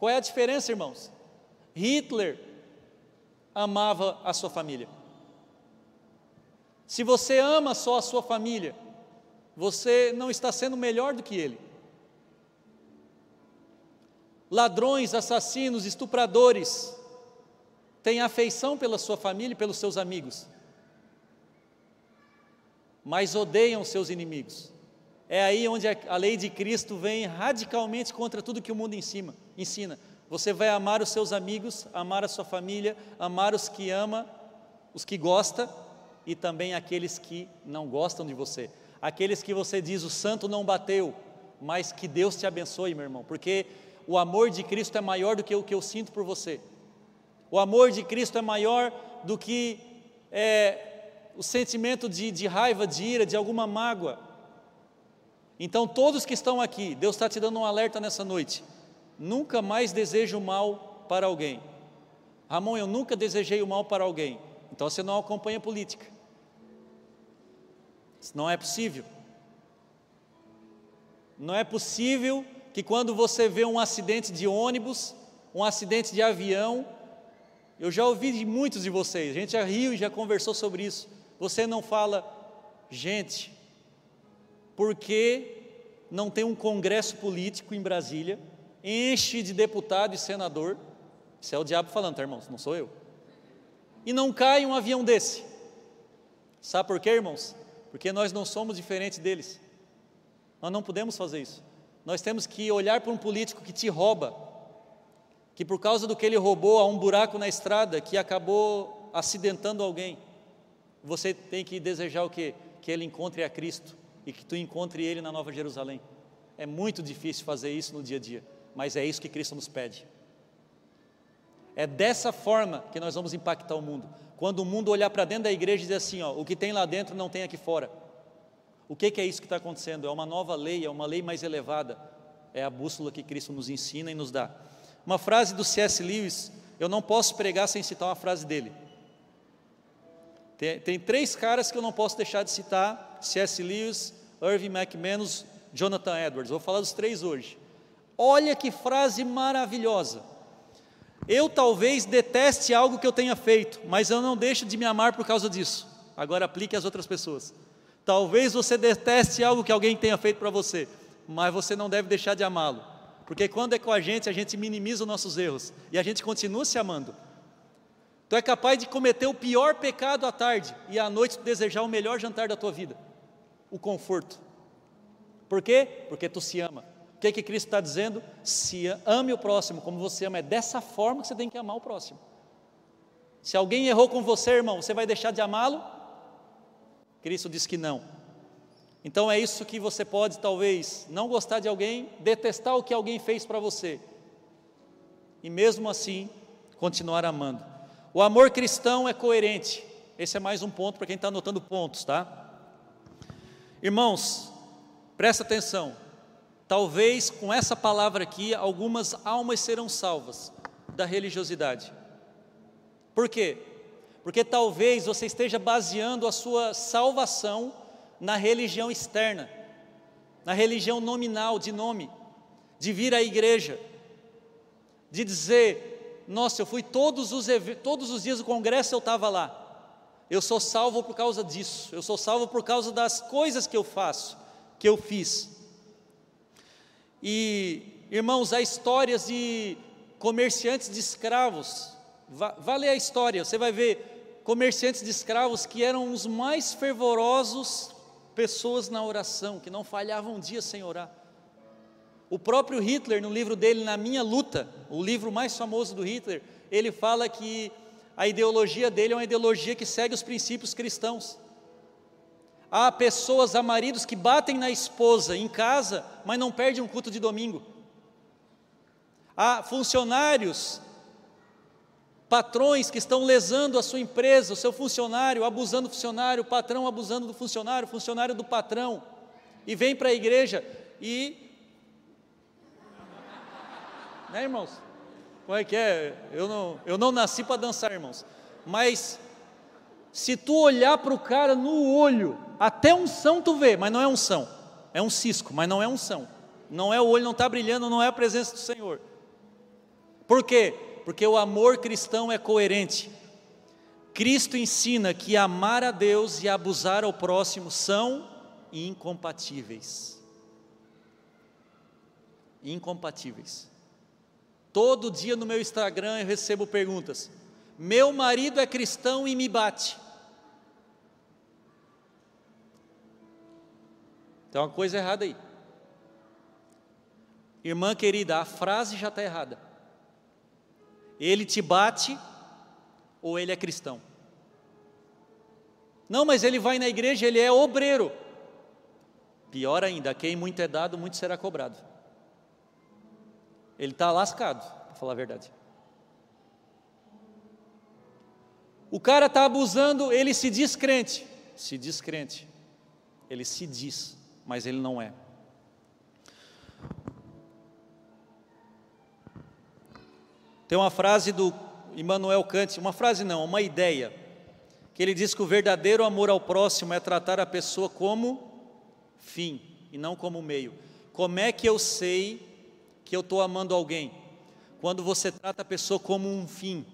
Qual é a diferença, irmãos? Hitler amava a sua família. Se você ama só a sua família, você não está sendo melhor do que ele ladrões, assassinos, estupradores, têm afeição pela sua família e pelos seus amigos, mas odeiam seus inimigos. É aí onde a lei de Cristo vem radicalmente contra tudo que o mundo ensina. ensina. Você vai amar os seus amigos, amar a sua família, amar os que ama, os que gosta e também aqueles que não gostam de você. Aqueles que você diz o santo não bateu, mas que Deus te abençoe, meu irmão, porque o amor de Cristo é maior do que o que eu sinto por você. O amor de Cristo é maior do que é, o sentimento de, de raiva, de ira, de alguma mágoa. Então, todos que estão aqui, Deus está te dando um alerta nessa noite. Nunca mais deseje o mal para alguém. Ramon, eu nunca desejei o mal para alguém. Então você não acompanha política. Isso não é possível. Não é possível que quando você vê um acidente de ônibus, um acidente de avião, eu já ouvi de muitos de vocês, a gente já riu e já conversou sobre isso. Você não fala, gente, por que não tem um congresso político em Brasília, enche de deputado e senador? Isso é o diabo falando, tá, irmãos? Não sou eu. e não cai um avião desse. Sabe por quê, irmãos? Porque nós não somos diferentes deles. Nós não podemos fazer isso. Nós temos que olhar para um político que te rouba, que por causa do que ele roubou há um buraco na estrada que acabou acidentando alguém. Você tem que desejar o quê? Que ele encontre a Cristo e que tu encontre ele na Nova Jerusalém. É muito difícil fazer isso no dia a dia, mas é isso que Cristo nos pede. É dessa forma que nós vamos impactar o mundo. Quando o mundo olhar para dentro da igreja e dizer assim: ó, o que tem lá dentro não tem aqui fora. O que, que é isso que está acontecendo? É uma nova lei, é uma lei mais elevada. É a bússola que Cristo nos ensina e nos dá. Uma frase do C.S. Lewis, eu não posso pregar sem citar uma frase dele. Tem, tem três caras que eu não posso deixar de citar: C.S. Lewis, Irving McManus, Jonathan Edwards. Vou falar dos três hoje. Olha que frase maravilhosa. Eu talvez deteste algo que eu tenha feito, mas eu não deixo de me amar por causa disso. Agora aplique às outras pessoas. Talvez você deteste algo que alguém tenha feito para você, mas você não deve deixar de amá-lo. Porque quando é com a gente, a gente minimiza os nossos erros e a gente continua se amando. Tu é capaz de cometer o pior pecado à tarde e à noite desejar o melhor jantar da tua vida, o conforto. Por quê? Porque tu se ama. O que, é que Cristo está dizendo? Se ame o próximo como você ama, é dessa forma que você tem que amar o próximo. Se alguém errou com você, irmão, você vai deixar de amá-lo? Cristo diz que não. Então é isso que você pode, talvez, não gostar de alguém, detestar o que alguém fez para você, e mesmo assim continuar amando. O amor cristão é coerente. Esse é mais um ponto para quem está anotando pontos, tá? Irmãos, presta atenção. Talvez com essa palavra aqui, algumas almas serão salvas da religiosidade. Por quê? Porque talvez você esteja baseando a sua salvação na religião externa, na religião nominal, de nome, de vir à igreja, de dizer: Nossa, eu fui todos os, todos os dias do congresso, eu estava lá. Eu sou salvo por causa disso, eu sou salvo por causa das coisas que eu faço, que eu fiz. E, irmãos, há histórias de comerciantes de escravos. Vá ler a história, você vai ver comerciantes de escravos que eram os mais fervorosos pessoas na oração, que não falhavam um dia sem orar. O próprio Hitler, no livro dele, Na Minha Luta, o livro mais famoso do Hitler, ele fala que a ideologia dele é uma ideologia que segue os princípios cristãos. Há pessoas, há maridos que batem na esposa em casa, mas não perdem um culto de domingo. Há funcionários, patrões que estão lesando a sua empresa, o seu funcionário, abusando do funcionário, o patrão abusando do funcionário, o funcionário do patrão, e vem para a igreja e. Né, irmãos? Como é que é? Eu não, eu não nasci para dançar, irmãos. Mas se tu olhar para o cara no olho, até unção tu vê, mas não é unção. É um cisco, mas não é unção. Não é o olho, não está brilhando, não é a presença do Senhor. Por quê? Porque o amor cristão é coerente. Cristo ensina que amar a Deus e abusar ao próximo são incompatíveis. Incompatíveis. Todo dia no meu Instagram eu recebo perguntas: meu marido é cristão e me bate. Tem uma coisa errada aí. Irmã querida, a frase já está errada. Ele te bate ou ele é cristão? Não, mas ele vai na igreja, ele é obreiro. Pior ainda, quem muito é dado, muito será cobrado. Ele está lascado, para falar a verdade. O cara está abusando, ele se diz crente. Se diz crente. Ele se diz, mas ele não é. Tem uma frase do Immanuel Kant, uma frase não, uma ideia, que ele diz que o verdadeiro amor ao próximo é tratar a pessoa como fim e não como meio. Como é que eu sei que eu estou amando alguém? Quando você trata a pessoa como um fim,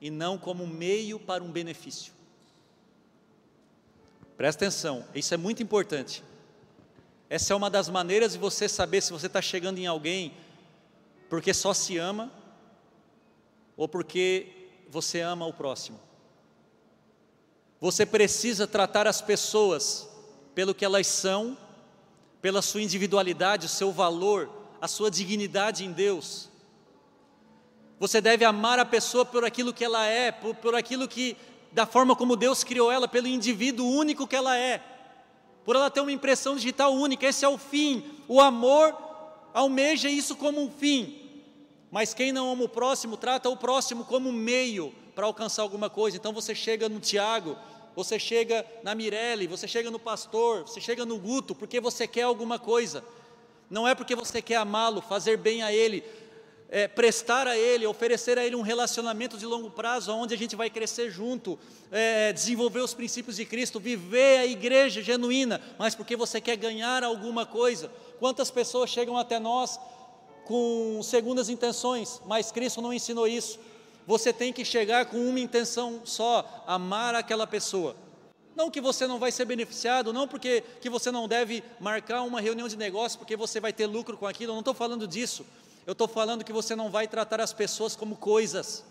e não como meio para um benefício. Presta atenção, isso é muito importante. Essa é uma das maneiras de você saber se você está chegando em alguém porque só se ama ou porque você ama o próximo. Você precisa tratar as pessoas pelo que elas são, pela sua individualidade, o seu valor, a sua dignidade em Deus. Você deve amar a pessoa por aquilo que ela é, por, por aquilo que, da forma como Deus criou ela, pelo indivíduo único que ela é, por ela ter uma impressão digital única. Esse é o fim. O amor almeja isso como um fim. Mas quem não ama o próximo, trata o próximo como um meio para alcançar alguma coisa. Então você chega no Tiago, você chega na Mirelle, você chega no pastor, você chega no Guto, porque você quer alguma coisa. Não é porque você quer amá-lo, fazer bem a ele, é, prestar a Ele, oferecer a Ele um relacionamento de longo prazo, onde a gente vai crescer junto, é, desenvolver os princípios de Cristo, viver a igreja genuína, mas porque você quer ganhar alguma coisa. Quantas pessoas chegam até nós com segundas intenções, mas Cristo não ensinou isso. Você tem que chegar com uma intenção só: amar aquela pessoa. Não que você não vai ser beneficiado, não porque que você não deve marcar uma reunião de negócio porque você vai ter lucro com aquilo, eu não estou falando disso. Eu estou falando que você não vai tratar as pessoas como coisas.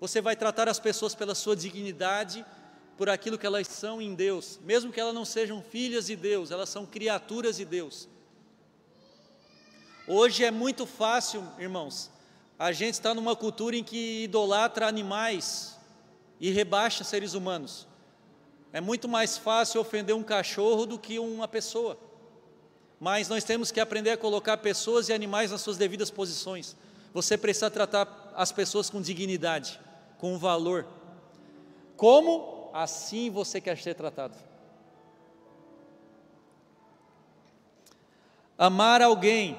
Você vai tratar as pessoas pela sua dignidade, por aquilo que elas são em Deus, mesmo que elas não sejam filhas de Deus, elas são criaturas de Deus. Hoje é muito fácil, irmãos, a gente está numa cultura em que idolatra animais e rebaixa seres humanos. É muito mais fácil ofender um cachorro do que uma pessoa mas nós temos que aprender a colocar pessoas e animais nas suas devidas posições. Você precisa tratar as pessoas com dignidade, com valor. Como assim você quer ser tratado? Amar alguém,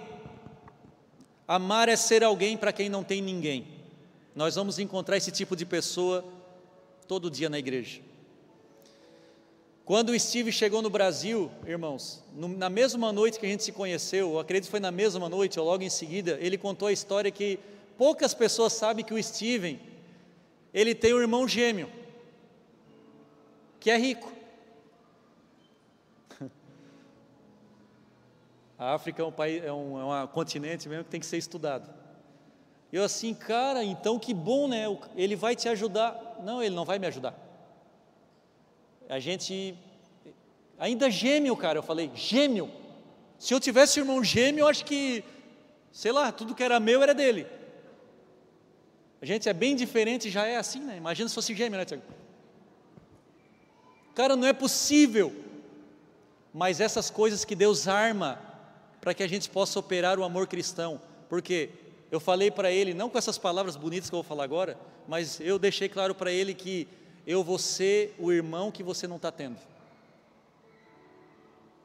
amar é ser alguém para quem não tem ninguém. Nós vamos encontrar esse tipo de pessoa todo dia na igreja. Quando o Steve chegou no Brasil, irmãos, no, na mesma noite que a gente se conheceu, eu acredito que foi na mesma noite ou logo em seguida, ele contou a história que poucas pessoas sabem que o Steven, ele tem um irmão gêmeo, que é rico. A África é um, país, é um, é um continente mesmo que tem que ser estudado. Eu assim, cara, então que bom, né? Ele vai te ajudar. Não, ele não vai me ajudar a gente. Ainda gêmeo, cara, eu falei, gêmeo. Se eu tivesse irmão gêmeo, eu acho que, sei lá, tudo que era meu era dele. A gente é bem diferente, já é assim, né? Imagina se fosse gêmeo, né, Tiago? Cara, não é possível. Mas essas coisas que Deus arma para que a gente possa operar o amor cristão. Porque eu falei para ele, não com essas palavras bonitas que eu vou falar agora, mas eu deixei claro para ele que eu vou ser o irmão que você não está tendo.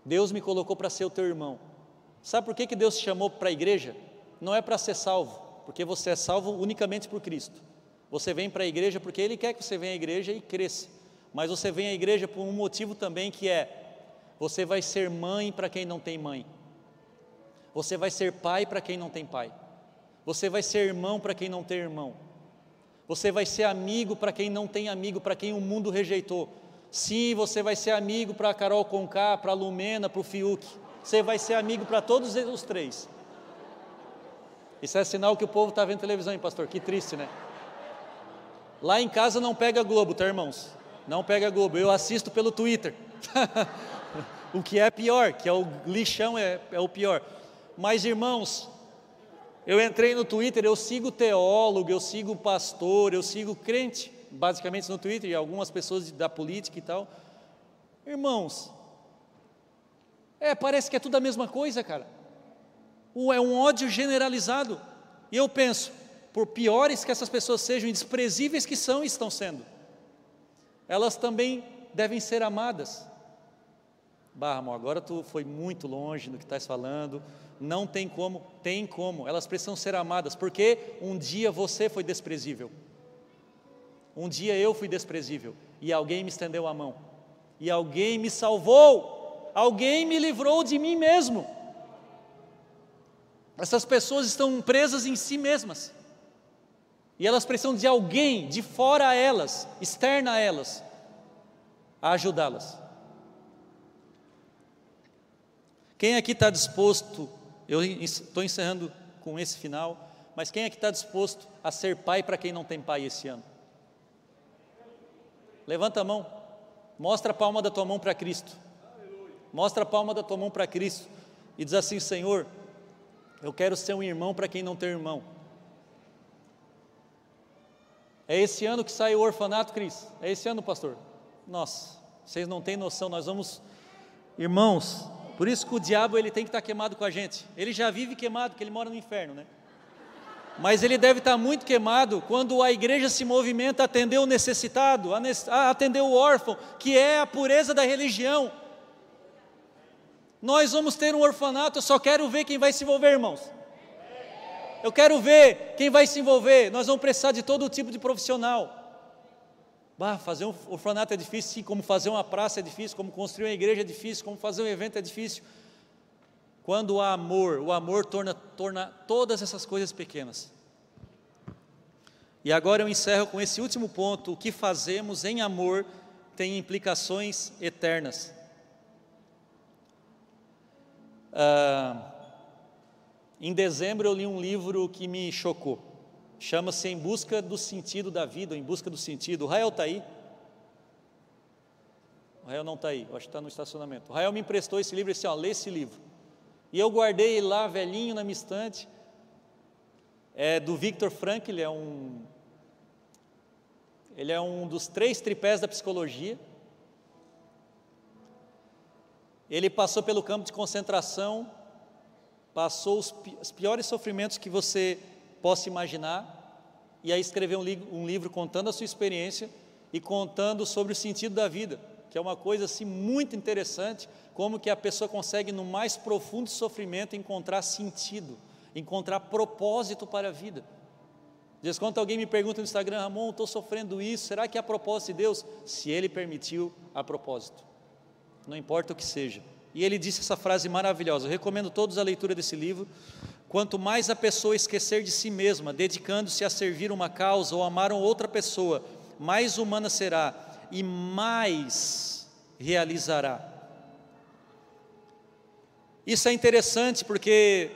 Deus me colocou para ser o teu irmão. Sabe por que, que Deus te chamou para a igreja? Não é para ser salvo, porque você é salvo unicamente por Cristo. Você vem para a igreja porque Ele quer que você venha à igreja e cresça. Mas você vem à igreja por um motivo também que é: você vai ser mãe para quem não tem mãe. Você vai ser pai para quem não tem pai. Você vai ser irmão para quem não tem irmão. Você vai ser amigo para quem não tem amigo, para quem o mundo rejeitou. Sim, você vai ser amigo para a Carol Conká, para a Lumena, para o Fiuk. Você vai ser amigo para todos os três. Isso é sinal que o povo está vendo televisão, hein, pastor? Que triste, né? Lá em casa não pega Globo, tá, irmãos? Não pega Globo. Eu assisto pelo Twitter. [laughs] o que é pior, que é o lixão, é, é o pior. Mas, irmãos, eu entrei no Twitter, eu sigo teólogo, eu sigo pastor, eu sigo crente, basicamente no Twitter, e algumas pessoas da política e tal. Irmãos, é, parece que é tudo a mesma coisa, cara. É um ódio generalizado. E eu penso, por piores que essas pessoas sejam, desprezíveis que são e estão sendo, elas também devem ser amadas. Barra, agora tu foi muito longe no que estás falando. Não tem como, tem como, elas precisam ser amadas, porque um dia você foi desprezível, um dia eu fui desprezível, e alguém me estendeu a mão, e alguém me salvou, alguém me livrou de mim mesmo. Essas pessoas estão presas em si mesmas, e elas precisam de alguém de fora a elas, externa a elas, a ajudá-las. Quem aqui está disposto eu estou encerrando com esse final, Mas quem é que está disposto a ser pai para quem não tem pai esse ano? Levanta a mão, mostra a palma da tua mão para Cristo. Mostra a palma da tua mão para Cristo e diz assim: Senhor, eu quero ser um irmão para quem não tem irmão. É esse ano que sai o orfanato, Cris? É esse ano, pastor? Nossa, vocês não têm noção, nós vamos. Irmãos, por isso que o diabo ele tem que estar queimado com a gente. Ele já vive queimado, porque ele mora no inferno, né? Mas ele deve estar muito queimado quando a igreja se movimenta a atender o necessitado, a atender o órfão, que é a pureza da religião. Nós vamos ter um orfanato, eu só quero ver quem vai se envolver, irmãos. Eu quero ver quem vai se envolver. Nós vamos precisar de todo tipo de profissional. Bah, fazer um orfanato é difícil, sim, como fazer uma praça é difícil, como construir uma igreja é difícil, como fazer um evento é difícil. Quando há amor, o amor torna, torna todas essas coisas pequenas. E agora eu encerro com esse último ponto: o que fazemos em amor tem implicações eternas. Ah, em dezembro eu li um livro que me chocou. Chama-se Em Busca do Sentido da Vida, Em Busca do Sentido. O Rael está aí? O Rael não está aí, eu acho que está no estacionamento. O Rael me emprestou esse livro e disse: ó, lê esse livro. E eu guardei lá, velhinho, na minha estante. É do Victor Frankl, ele é um. Ele é um dos três tripés da psicologia. Ele passou pelo campo de concentração, passou os, os piores sofrimentos que você possa imaginar, e aí escrever um, li um livro contando a sua experiência e contando sobre o sentido da vida, que é uma coisa assim muito interessante, como que a pessoa consegue no mais profundo sofrimento encontrar sentido, encontrar propósito para a vida. Diz quando alguém me pergunta no Instagram, Ramon, estou sofrendo isso, será que é a propósito de Deus? Se Ele permitiu, a propósito. Não importa o que seja. E ele disse essa frase maravilhosa. Eu recomendo todos a leitura desse livro. Quanto mais a pessoa esquecer de si mesma, dedicando-se a servir uma causa ou amar outra pessoa, mais humana será e mais realizará. Isso é interessante porque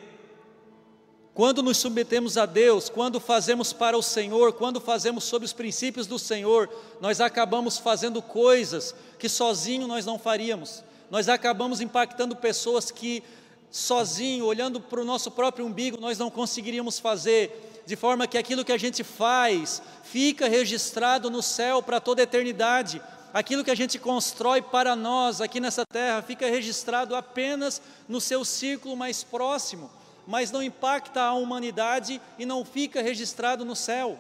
quando nos submetemos a Deus, quando fazemos para o Senhor, quando fazemos sob os princípios do Senhor, nós acabamos fazendo coisas que sozinho nós não faríamos. Nós acabamos impactando pessoas que sozinho, olhando para o nosso próprio umbigo, nós não conseguiríamos fazer, de forma que aquilo que a gente faz fica registrado no céu para toda a eternidade. Aquilo que a gente constrói para nós aqui nessa terra fica registrado apenas no seu círculo mais próximo, mas não impacta a humanidade e não fica registrado no céu,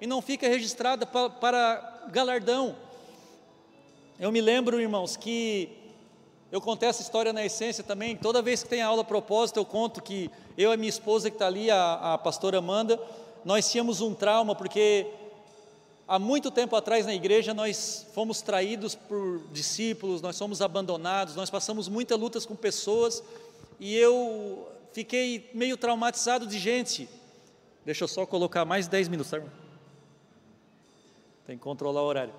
e não fica registrado para, para galardão. Eu me lembro, irmãos, que eu contei essa história na essência também. Toda vez que tem aula a propósito, eu conto que eu e minha esposa que está ali, a, a pastora Amanda, nós tínhamos um trauma, porque há muito tempo atrás na igreja nós fomos traídos por discípulos, nós fomos abandonados, nós passamos muitas lutas com pessoas e eu fiquei meio traumatizado de gente. Deixa eu só colocar mais 10 minutos, tá? Tem que controlar o horário.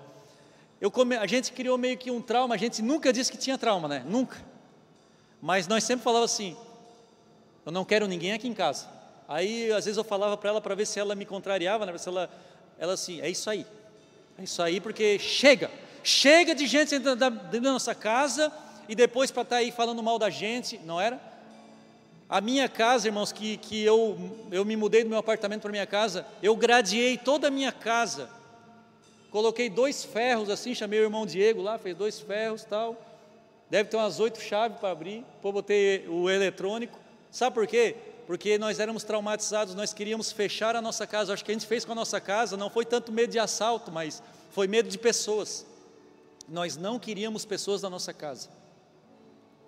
Come, a gente criou meio que um trauma, a gente nunca disse que tinha trauma, né? Nunca. Mas nós sempre falávamos assim: eu não quero ninguém aqui em casa. Aí, às vezes, eu falava para ela para ver se ela me contrariava, né? Se ela, ela assim, é isso aí. É isso aí, porque chega. Chega de gente dentro da, dentro da nossa casa e depois para estar tá aí falando mal da gente, não era? A minha casa, irmãos, que, que eu, eu me mudei do meu apartamento para minha casa, eu gradiei toda a minha casa Coloquei dois ferros assim, chamei o irmão Diego lá, fez dois ferros tal. Deve ter umas oito chaves para abrir. Depois botei o eletrônico. Sabe por quê? Porque nós éramos traumatizados, nós queríamos fechar a nossa casa. Acho que a gente fez com a nossa casa não foi tanto medo de assalto, mas foi medo de pessoas. Nós não queríamos pessoas na nossa casa.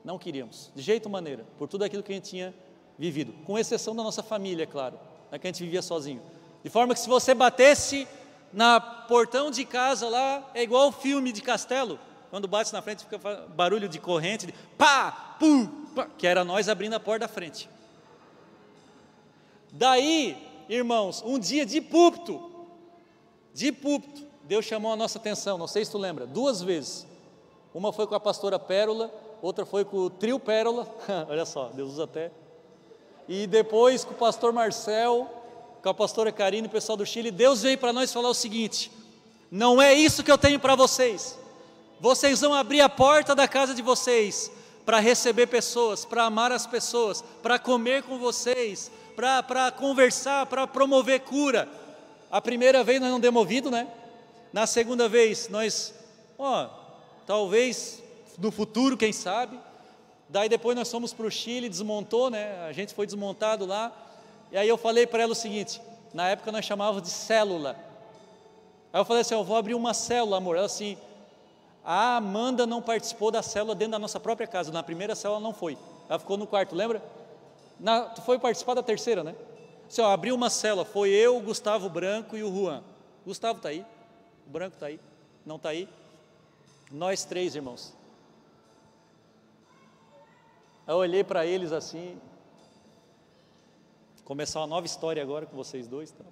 Não queríamos, de jeito maneira, por tudo aquilo que a gente tinha vivido, com exceção da nossa família, claro, né, que a gente vivia sozinho. De forma que se você batesse na portão de casa lá, é igual o filme de castelo, quando bate na frente fica barulho de corrente, de pá, pum, pá, que era nós abrindo a porta da frente. Daí, irmãos, um dia de púlpito, de púlpito, Deus chamou a nossa atenção, não sei se tu lembra, duas vezes. Uma foi com a pastora Pérola, outra foi com o trio Pérola, [laughs] olha só, Deus usa até. E depois com o pastor Marcel, com a pastora Karine e o pessoal do Chile, Deus veio para nós falar o seguinte: não é isso que eu tenho para vocês. Vocês vão abrir a porta da casa de vocês para receber pessoas, para amar as pessoas, para comer com vocês, para conversar, para promover cura. A primeira vez nós não demos ouvido, né? Na segunda vez nós, ó, talvez no futuro, quem sabe. Daí depois nós fomos para o Chile, desmontou, né? A gente foi desmontado lá. E aí eu falei para ela o seguinte: na época nós chamávamos de célula. Aí eu falei assim: eu vou abrir uma célula, amor. Ela assim, a Amanda não participou da célula dentro da nossa própria casa. Na primeira célula não foi. Ela ficou no quarto, lembra? Na, tu foi participar da terceira, né? Assim, ó, abriu uma célula, foi eu, o Gustavo Branco e o Juan. Gustavo está aí, o Branco está aí, não está aí. Nós três, irmãos. Eu olhei para eles assim. Começar uma nova história agora com vocês dois. Tá?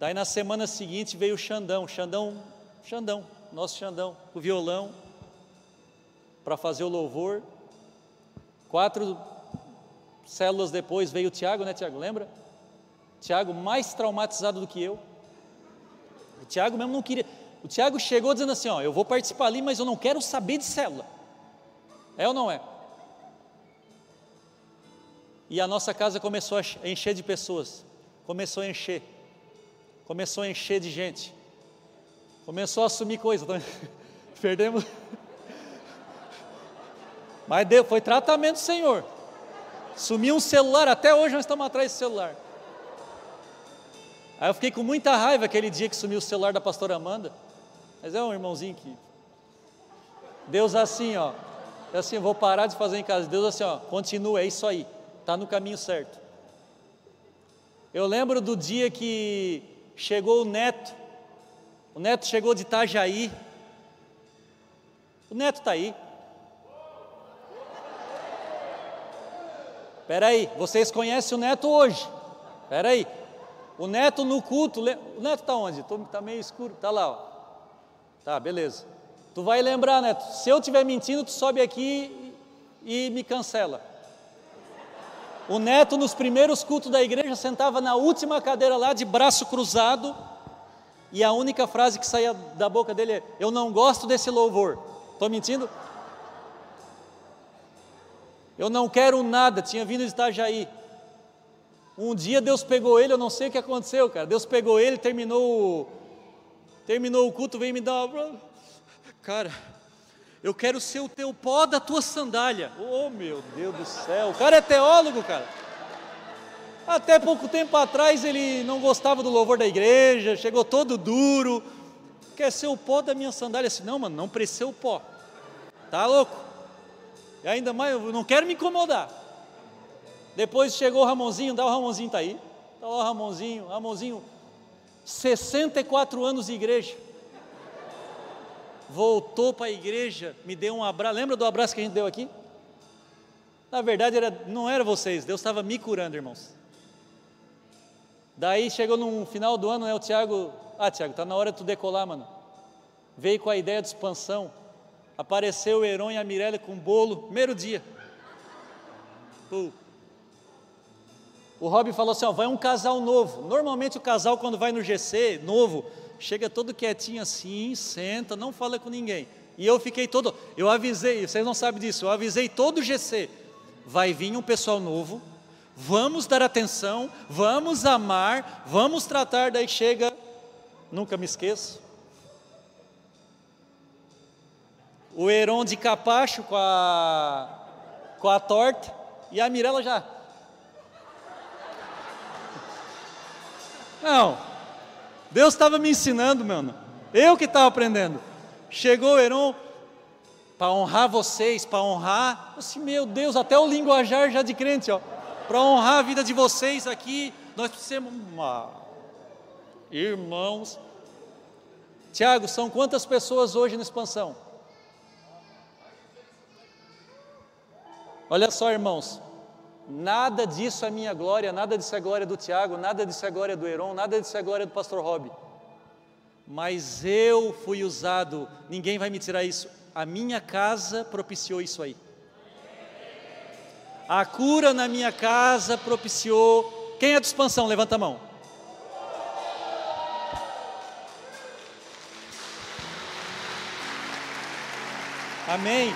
Daí na semana seguinte veio o Xandão, Xandão, Xandão, nosso Xandão, o violão, para fazer o louvor. Quatro células depois veio o Tiago, né, Tiago? Lembra? Tiago mais traumatizado do que eu. O Tiago mesmo não queria. O Tiago chegou dizendo assim: Ó, eu vou participar ali, mas eu não quero saber de célula. É ou não é? E a nossa casa começou a encher de pessoas. Começou a encher. Começou a encher de gente. Começou a assumir coisa. [laughs] Perdemos. [laughs] Mas deu, foi tratamento do Senhor. Sumiu um celular, até hoje nós estamos atrás desse celular. Aí eu fiquei com muita raiva aquele dia que sumiu o celular da pastora Amanda. Mas é um irmãozinho que. Deus assim, ó. Assim, eu vou parar de fazer em casa. Deus assim, ó, continua, é isso aí. Está no caminho certo. Eu lembro do dia que chegou o neto. O neto chegou de Itajaí. O neto está aí. Espera aí, vocês conhecem o neto hoje. Espera aí. O neto no culto, o neto está onde? Está meio escuro, está lá. Ó. Tá, beleza. Tu vai lembrar, neto. Se eu estiver mentindo, tu sobe aqui e me cancela. O neto, nos primeiros cultos da igreja, sentava na última cadeira lá, de braço cruzado, e a única frase que saía da boca dele é: Eu não gosto desse louvor. Estou mentindo? Eu não quero nada, tinha vindo de Itajaí. Um dia Deus pegou ele, eu não sei o que aconteceu, cara. Deus pegou ele, terminou, terminou o culto, veio me dar uma. Cara, eu quero ser o teu pó da tua sandália. Oh, meu Deus do céu. O cara é teólogo, cara. Até pouco tempo atrás ele não gostava do louvor da igreja, chegou todo duro. Quer ser o pó da minha sandália? Assim, não, mano, não precisa o pó. Tá louco? E ainda mais, eu não quero me incomodar. Depois chegou o Ramonzinho, dá o Ramonzinho está aí. Está lá o Ramonzinho, Ramonzinho, 64 anos de igreja. Voltou para a igreja, me deu um abraço. Lembra do abraço que a gente deu aqui? Na verdade, era, não era vocês, Deus estava me curando, irmãos. Daí chegou no final do ano, né, o Tiago, ah, Tiago, está na hora de tu decolar, mano. Veio com a ideia de expansão. Apareceu o Heron e a Mirella com bolo, primeiro dia. O Rob falou assim: ó, vai um casal novo. Normalmente o casal, quando vai no GC novo, chega todo quietinho assim, senta, não fala com ninguém. E eu fiquei todo, eu avisei, vocês não sabem disso, eu avisei todo o GC. Vai vir um pessoal novo, vamos dar atenção, vamos amar, vamos tratar. Daí chega, nunca me esqueço, o Heron de capacho com a, com a torta, e a Mirella já. Não, Deus estava me ensinando, mano. Eu que estava aprendendo. Chegou Heron para honrar vocês, para honrar. Assim, meu Deus, até o linguajar já de crente, ó. Para honrar a vida de vocês aqui, nós precisamos. Ah, irmãos. Tiago, são quantas pessoas hoje na expansão? Olha só, irmãos, Nada disso é minha glória, nada disso é glória do Tiago, nada disso é glória do Heron, nada disso é glória do pastor Rob. Mas eu fui usado, ninguém vai me tirar isso. A minha casa propiciou isso aí. A cura na minha casa propiciou. Quem é de expansão? Levanta a mão. Amém.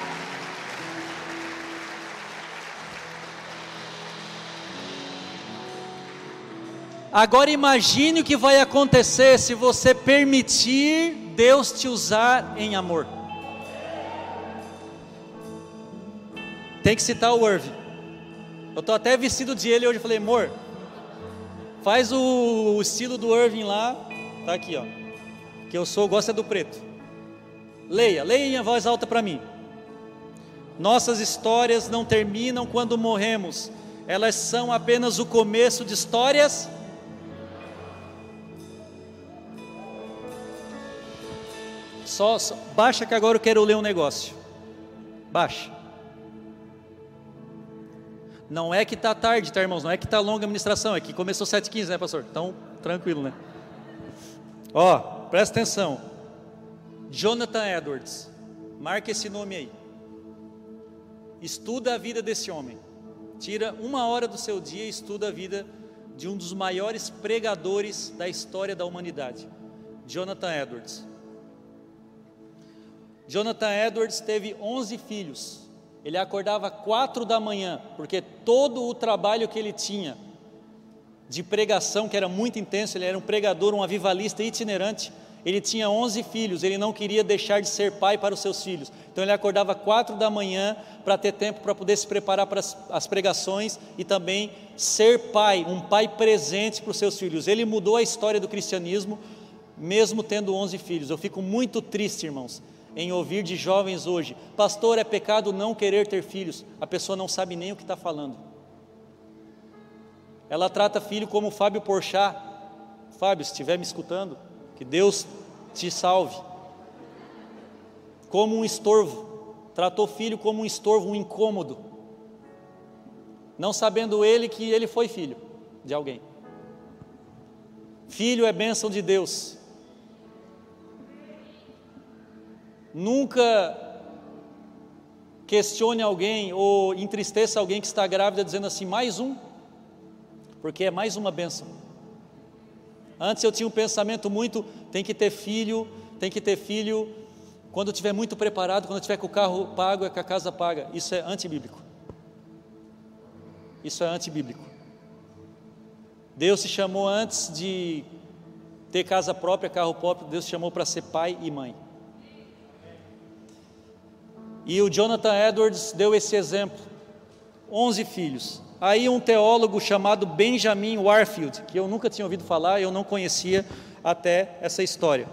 Agora imagine o que vai acontecer se você permitir Deus te usar em amor. Tem que citar o Irving. Eu estou até vestido de ele hoje. Falei, amor, faz o, o estilo do Irving lá. Tá aqui, ó. Que eu sou, gosta do preto. Leia, leia em voz alta para mim. Nossas histórias não terminam quando morremos, elas são apenas o começo de histórias Só, só, baixa que agora eu quero ler um negócio. Baixa. Não é que está tarde, tá, irmãos? Não é que está longa a administração, é que começou 7h15, né, pastor? Então, tranquilo, né? Ó, presta atenção. Jonathan Edwards. Marca esse nome aí. Estuda a vida desse homem. Tira uma hora do seu dia e estuda a vida de um dos maiores pregadores da história da humanidade. Jonathan Edwards. Jonathan Edwards teve 11 filhos. Ele acordava quatro da manhã, porque todo o trabalho que ele tinha de pregação, que era muito intenso, ele era um pregador, um avivalista itinerante. Ele tinha 11 filhos, ele não queria deixar de ser pai para os seus filhos. Então ele acordava quatro da manhã para ter tempo para poder se preparar para as, as pregações e também ser pai, um pai presente para os seus filhos. Ele mudou a história do cristianismo, mesmo tendo 11 filhos. Eu fico muito triste, irmãos, em ouvir de jovens hoje: Pastor, é pecado não querer ter filhos. A pessoa não sabe nem o que está falando. Ela trata filho como Fábio Porchat. Fábio, se estiver me escutando, que Deus te salve. Como um estorvo. Tratou filho como um estorvo, um incômodo. Não sabendo ele que ele foi filho de alguém. Filho é bênção de Deus. Nunca questione alguém ou entristeça alguém que está grávida dizendo assim, mais um, porque é mais uma benção. Antes eu tinha um pensamento muito, tem que ter filho, tem que ter filho quando estiver muito preparado, quando tiver com o carro pago, é com a casa paga. Isso é antibíblico. Isso é antibíblico. Deus se chamou antes de ter casa própria, carro próprio, Deus se chamou para ser pai e mãe. E o Jonathan Edwards deu esse exemplo: 11 filhos. Aí um teólogo chamado Benjamin Warfield, que eu nunca tinha ouvido falar, eu não conhecia até essa história.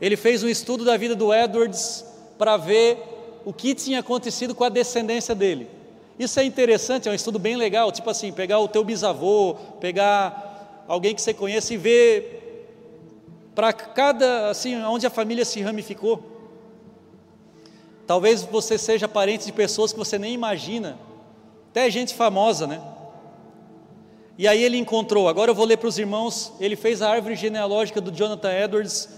Ele fez um estudo da vida do Edwards para ver o que tinha acontecido com a descendência dele. Isso é interessante, é um estudo bem legal, tipo assim, pegar o teu bisavô, pegar alguém que você conhece e ver para cada, assim, onde a família se ramificou. Talvez você seja parente de pessoas que você nem imagina, até gente famosa, né? E aí ele encontrou, agora eu vou ler para os irmãos, ele fez a árvore genealógica do Jonathan Edwards,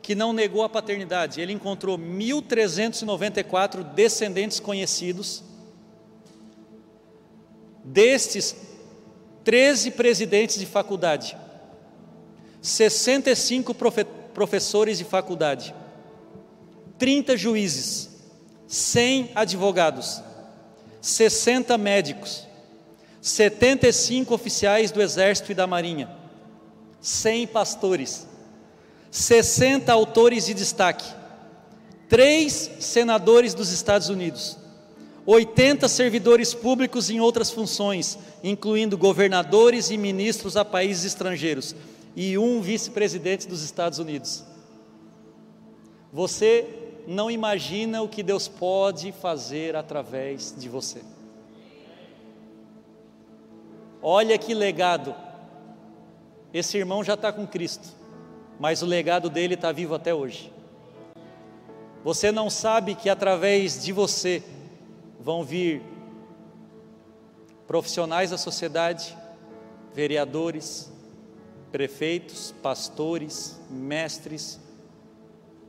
que não negou a paternidade. Ele encontrou 1394 descendentes conhecidos. Destes, 13 presidentes de faculdade, 65 profe professores de faculdade, 30 juízes, 100 advogados, 60 médicos, 75 oficiais do Exército e da Marinha, 100 pastores, 60 autores de destaque, 3 senadores dos Estados Unidos, 80 servidores públicos em outras funções, incluindo governadores e ministros a países estrangeiros, e um vice-presidente dos Estados Unidos. Você não imagina o que Deus pode fazer através de você. Olha que legado. Esse irmão já está com Cristo, mas o legado dele está vivo até hoje. Você não sabe que através de você vão vir profissionais da sociedade, vereadores, prefeitos, pastores, mestres,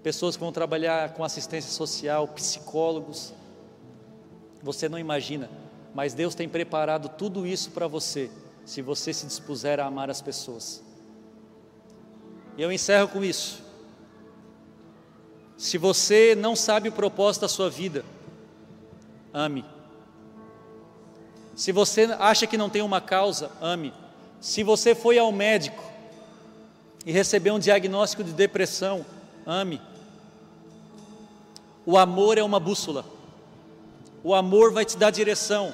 pessoas que vão trabalhar com assistência social, psicólogos. Você não imagina, mas Deus tem preparado tudo isso para você, se você se dispuser a amar as pessoas. E eu encerro com isso. Se você não sabe o propósito da sua vida, ame. Se você acha que não tem uma causa, ame. Se você foi ao médico e recebeu um diagnóstico de depressão, ame. O amor é uma bússola. O amor vai te dar direção.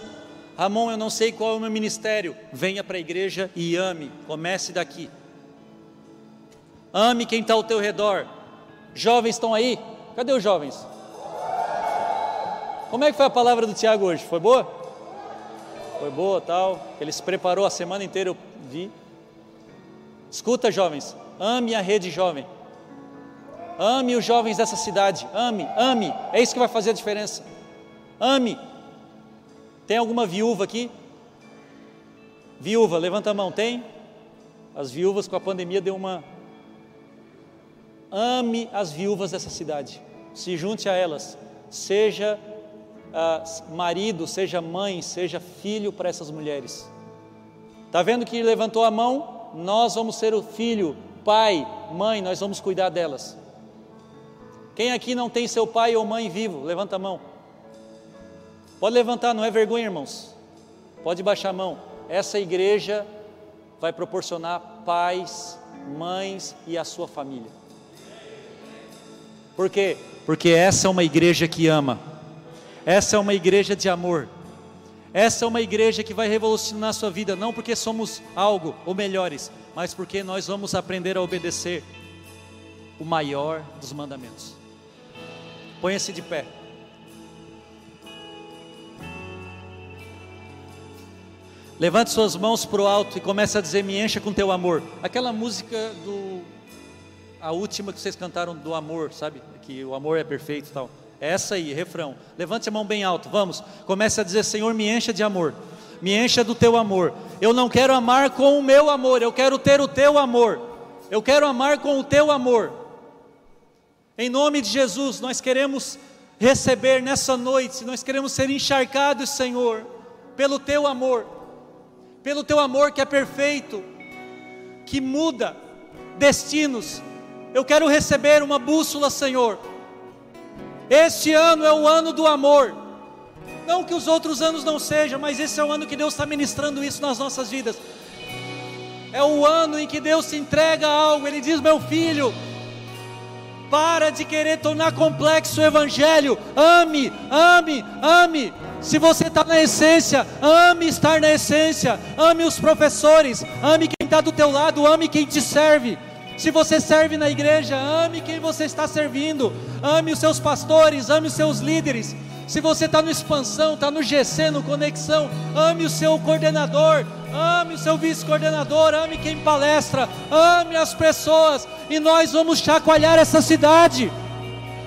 Ramon, eu não sei qual é o meu ministério. Venha para a igreja e ame. Comece daqui. Ame quem está ao teu redor. Jovens estão aí? Cadê os jovens? Como é que foi a palavra do Tiago hoje? Foi boa? Foi boa, tal. Ele se preparou a semana inteira, eu vi. Escuta, jovens, ame a rede jovem. Ame os jovens dessa cidade. Ame, ame. É isso que vai fazer a diferença. Ame. Tem alguma viúva aqui? Viúva, levanta a mão. Tem? As viúvas com a pandemia deu uma Ame as viúvas dessa cidade, se junte a elas, seja uh, marido, seja mãe, seja filho para essas mulheres. Está vendo que levantou a mão? Nós vamos ser o filho, pai, mãe, nós vamos cuidar delas. Quem aqui não tem seu pai ou mãe vivo? Levanta a mão. Pode levantar, não é vergonha, irmãos. Pode baixar a mão. Essa igreja vai proporcionar pais, mães e a sua família. Por quê? Porque essa é uma igreja que ama, essa é uma igreja de amor, essa é uma igreja que vai revolucionar a sua vida, não porque somos algo ou melhores, mas porque nós vamos aprender a obedecer o maior dos mandamentos. Ponha-se de pé. Levante suas mãos para o alto e comece a dizer: Me encha com teu amor. Aquela música do a última que vocês cantaram do amor, sabe? Que o amor é perfeito e tal. É essa aí, refrão. Levante a mão bem alto, vamos. Comece a dizer: Senhor, me encha de amor. Me encha do teu amor. Eu não quero amar com o meu amor, eu quero ter o teu amor. Eu quero amar com o teu amor. Em nome de Jesus, nós queremos receber nessa noite, nós queremos ser encharcados, Senhor, pelo teu amor. Pelo teu amor que é perfeito, que muda destinos, eu quero receber uma bússola, Senhor. Este ano é o ano do amor. Não que os outros anos não sejam, mas esse é o ano que Deus está ministrando isso nas nossas vidas. É o ano em que Deus se entrega algo. Ele diz: Meu filho, para de querer tornar complexo o Evangelho. Ame, ame, ame. Se você está na essência, ame estar na essência. Ame os professores, ame quem está do teu lado, ame quem te serve. Se você serve na igreja, ame quem você está servindo, ame os seus pastores, ame os seus líderes. Se você está no expansão, está no GC, no conexão, ame o seu coordenador, ame o seu vice-coordenador, ame quem palestra, ame as pessoas, e nós vamos chacoalhar essa cidade.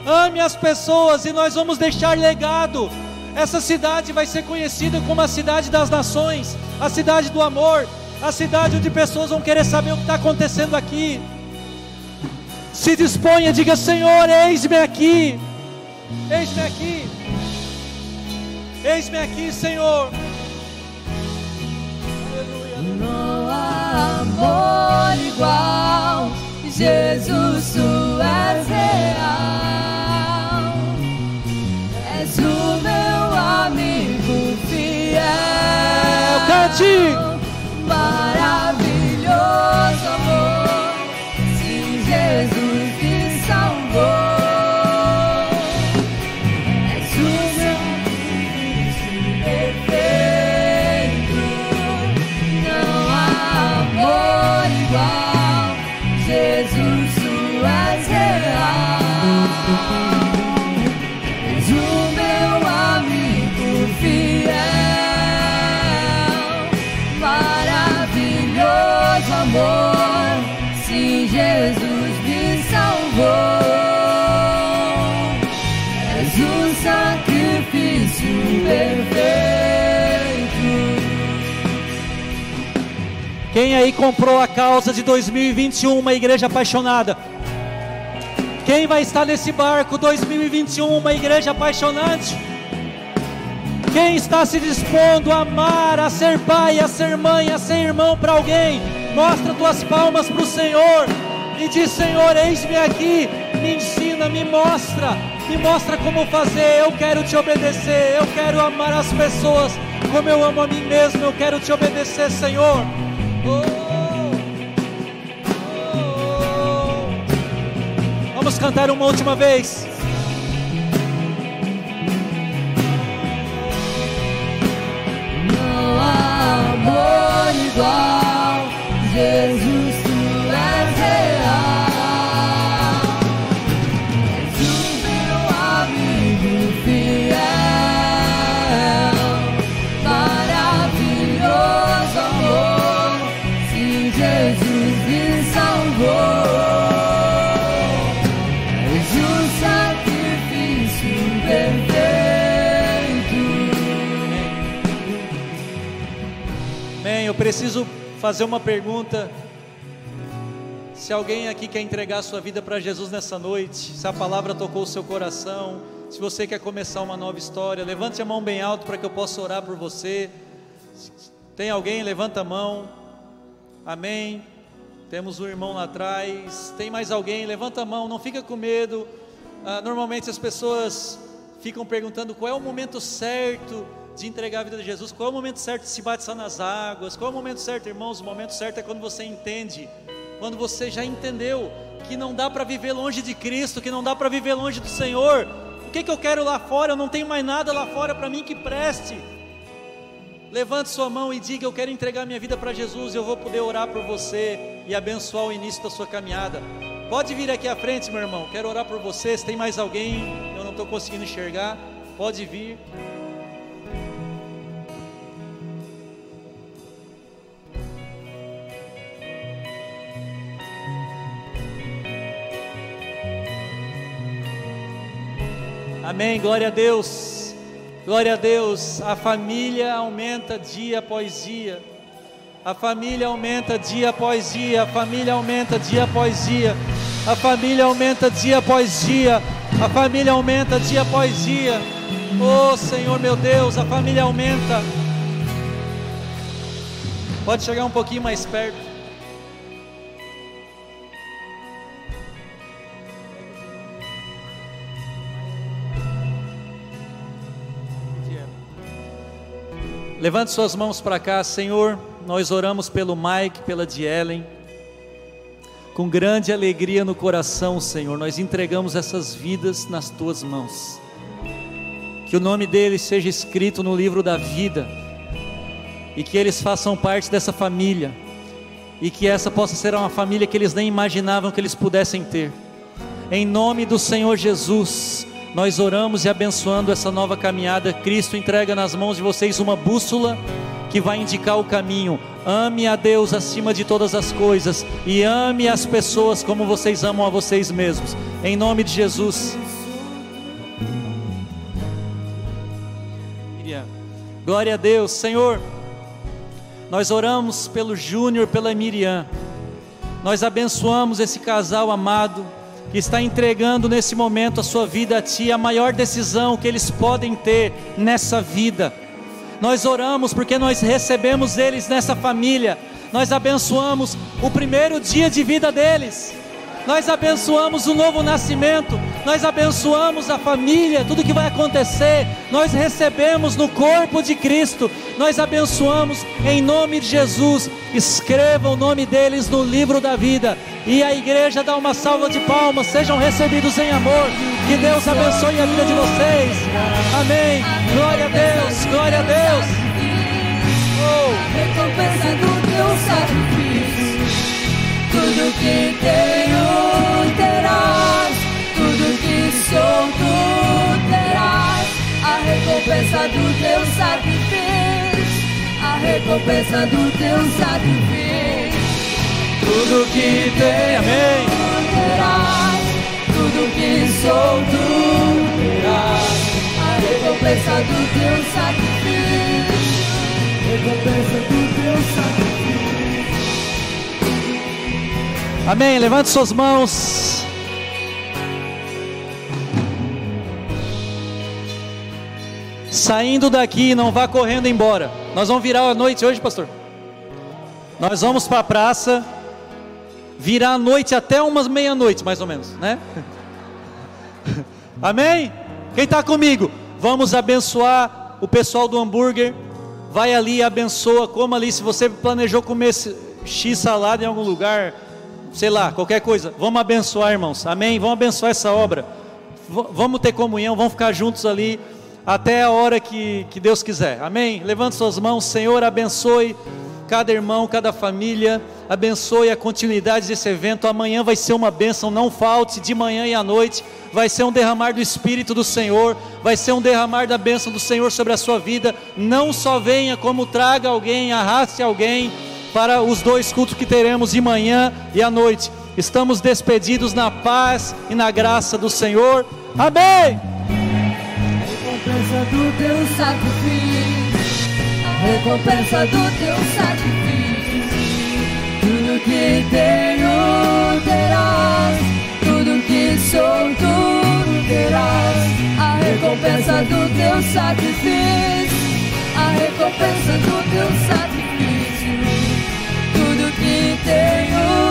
Ame as pessoas e nós vamos deixar legado. Essa cidade vai ser conhecida como a cidade das nações, a cidade do amor, a cidade onde pessoas vão querer saber o que está acontecendo aqui. Se disponha, diga: Senhor, eis-me aqui. Eis-me aqui. Eis-me aqui, Senhor. Não há amor igual. Jesus, tu és real. És o meu amigo fiel. Cante! Maravilhoso Quem aí comprou a causa de 2021, uma igreja apaixonada? Quem vai estar nesse barco 2021, uma igreja apaixonante? Quem está se dispondo a amar, a ser pai, a ser mãe, a ser irmão para alguém? Mostra tuas palmas para o Senhor e diz: Senhor, eis-me aqui, me ensina, me mostra, me mostra como fazer. Eu quero te obedecer, eu quero amar as pessoas como eu amo a mim mesmo. Eu quero te obedecer, Senhor. Oh, oh. Vamos cantar uma última vez. Não há amor igual, Jesus, preciso fazer uma pergunta. Se alguém aqui quer entregar a sua vida para Jesus nessa noite, se a palavra tocou o seu coração, se você quer começar uma nova história, levante a mão bem alto para que eu possa orar por você. Tem alguém? Levanta a mão. Amém. Temos um irmão lá atrás. Tem mais alguém? Levanta a mão. Não fica com medo. Ah, normalmente as pessoas ficam perguntando qual é o momento certo de entregar a vida de Jesus, qual é o momento certo de se batizar nas águas, qual é o momento certo, irmãos? O momento certo é quando você entende, quando você já entendeu que não dá para viver longe de Cristo, que não dá para viver longe do Senhor. O que, que eu quero lá fora? Eu não tenho mais nada lá fora para mim que preste. Levante sua mão e diga: Eu quero entregar minha vida para Jesus. Eu vou poder orar por você e abençoar o início da sua caminhada. Pode vir aqui à frente, meu irmão. Quero orar por você. Se tem mais alguém, eu não estou conseguindo enxergar. Pode vir. Amém. Glória a Deus. Glória a Deus. A família aumenta dia após dia. A família aumenta dia após dia. A família aumenta dia após dia. A família aumenta dia após dia. A família aumenta dia após dia. Oh Senhor meu Deus, a família aumenta. Pode chegar um pouquinho mais perto. Levante suas mãos para cá, Senhor. Nós oramos pelo Mike, pela Dielen. Com grande alegria no coração, Senhor, nós entregamos essas vidas nas tuas mãos. Que o nome deles seja escrito no livro da vida e que eles façam parte dessa família e que essa possa ser uma família que eles nem imaginavam que eles pudessem ter. Em nome do Senhor Jesus, nós oramos e abençoando essa nova caminhada. Cristo entrega nas mãos de vocês uma bússola que vai indicar o caminho. Ame a Deus acima de todas as coisas e ame as pessoas como vocês amam a vocês mesmos. Em nome de Jesus. Glória a Deus, Senhor. Nós oramos pelo Júnior, pela Miriam. Nós abençoamos esse casal amado que está entregando nesse momento a sua vida a Ti, a maior decisão que eles podem ter nessa vida. Nós oramos porque nós recebemos eles nessa família, nós abençoamos o primeiro dia de vida deles, nós abençoamos o novo nascimento, nós abençoamos a família, tudo que vai acontecer, nós recebemos no corpo de Cristo, nós abençoamos em nome de Jesus. Escreva o nome deles no livro da vida, e a igreja dá uma salva de palmas. Sejam recebidos em amor, que Deus abençoe a vida de vocês. Amém. Glória a Deus. Recompensa do teu sacrifício, a recompensa do teu sacrifício. Tudo que tem, amém. Terás, tudo que sou tu terás. A recompensa do teu sacrifício, recompensa do teu sacrifício. Amém. Levante suas mãos. Saindo daqui, não vá correndo embora. Nós vamos virar a noite hoje, pastor. Nós vamos para a praça, virar a noite até umas meia-noite, mais ou menos, né? [laughs] Amém? Quem está comigo? Vamos abençoar o pessoal do hambúrguer. Vai ali abençoa. Como ali, se você planejou comer X salada em algum lugar, sei lá, qualquer coisa. Vamos abençoar, irmãos. Amém? Vamos abençoar essa obra. V vamos ter comunhão, vamos ficar juntos ali até a hora que, que Deus quiser. Amém? Levante suas mãos, Senhor, abençoe cada irmão, cada família, abençoe a continuidade desse evento. Amanhã vai ser uma bênção, não falte de manhã e à noite. Vai ser um derramar do Espírito do Senhor, vai ser um derramar da bênção do Senhor sobre a sua vida. Não só venha, como traga alguém, arraste alguém para os dois cultos que teremos de manhã e à noite. Estamos despedidos na paz e na graça do Senhor. Amém. Teu sacrifício recompensa do teu sacrifício. Tudo que tenho terás, tudo que sou tu terás. A recompensa do teu sacrifício, a recompensa do teu sacrifício. Tudo que tenho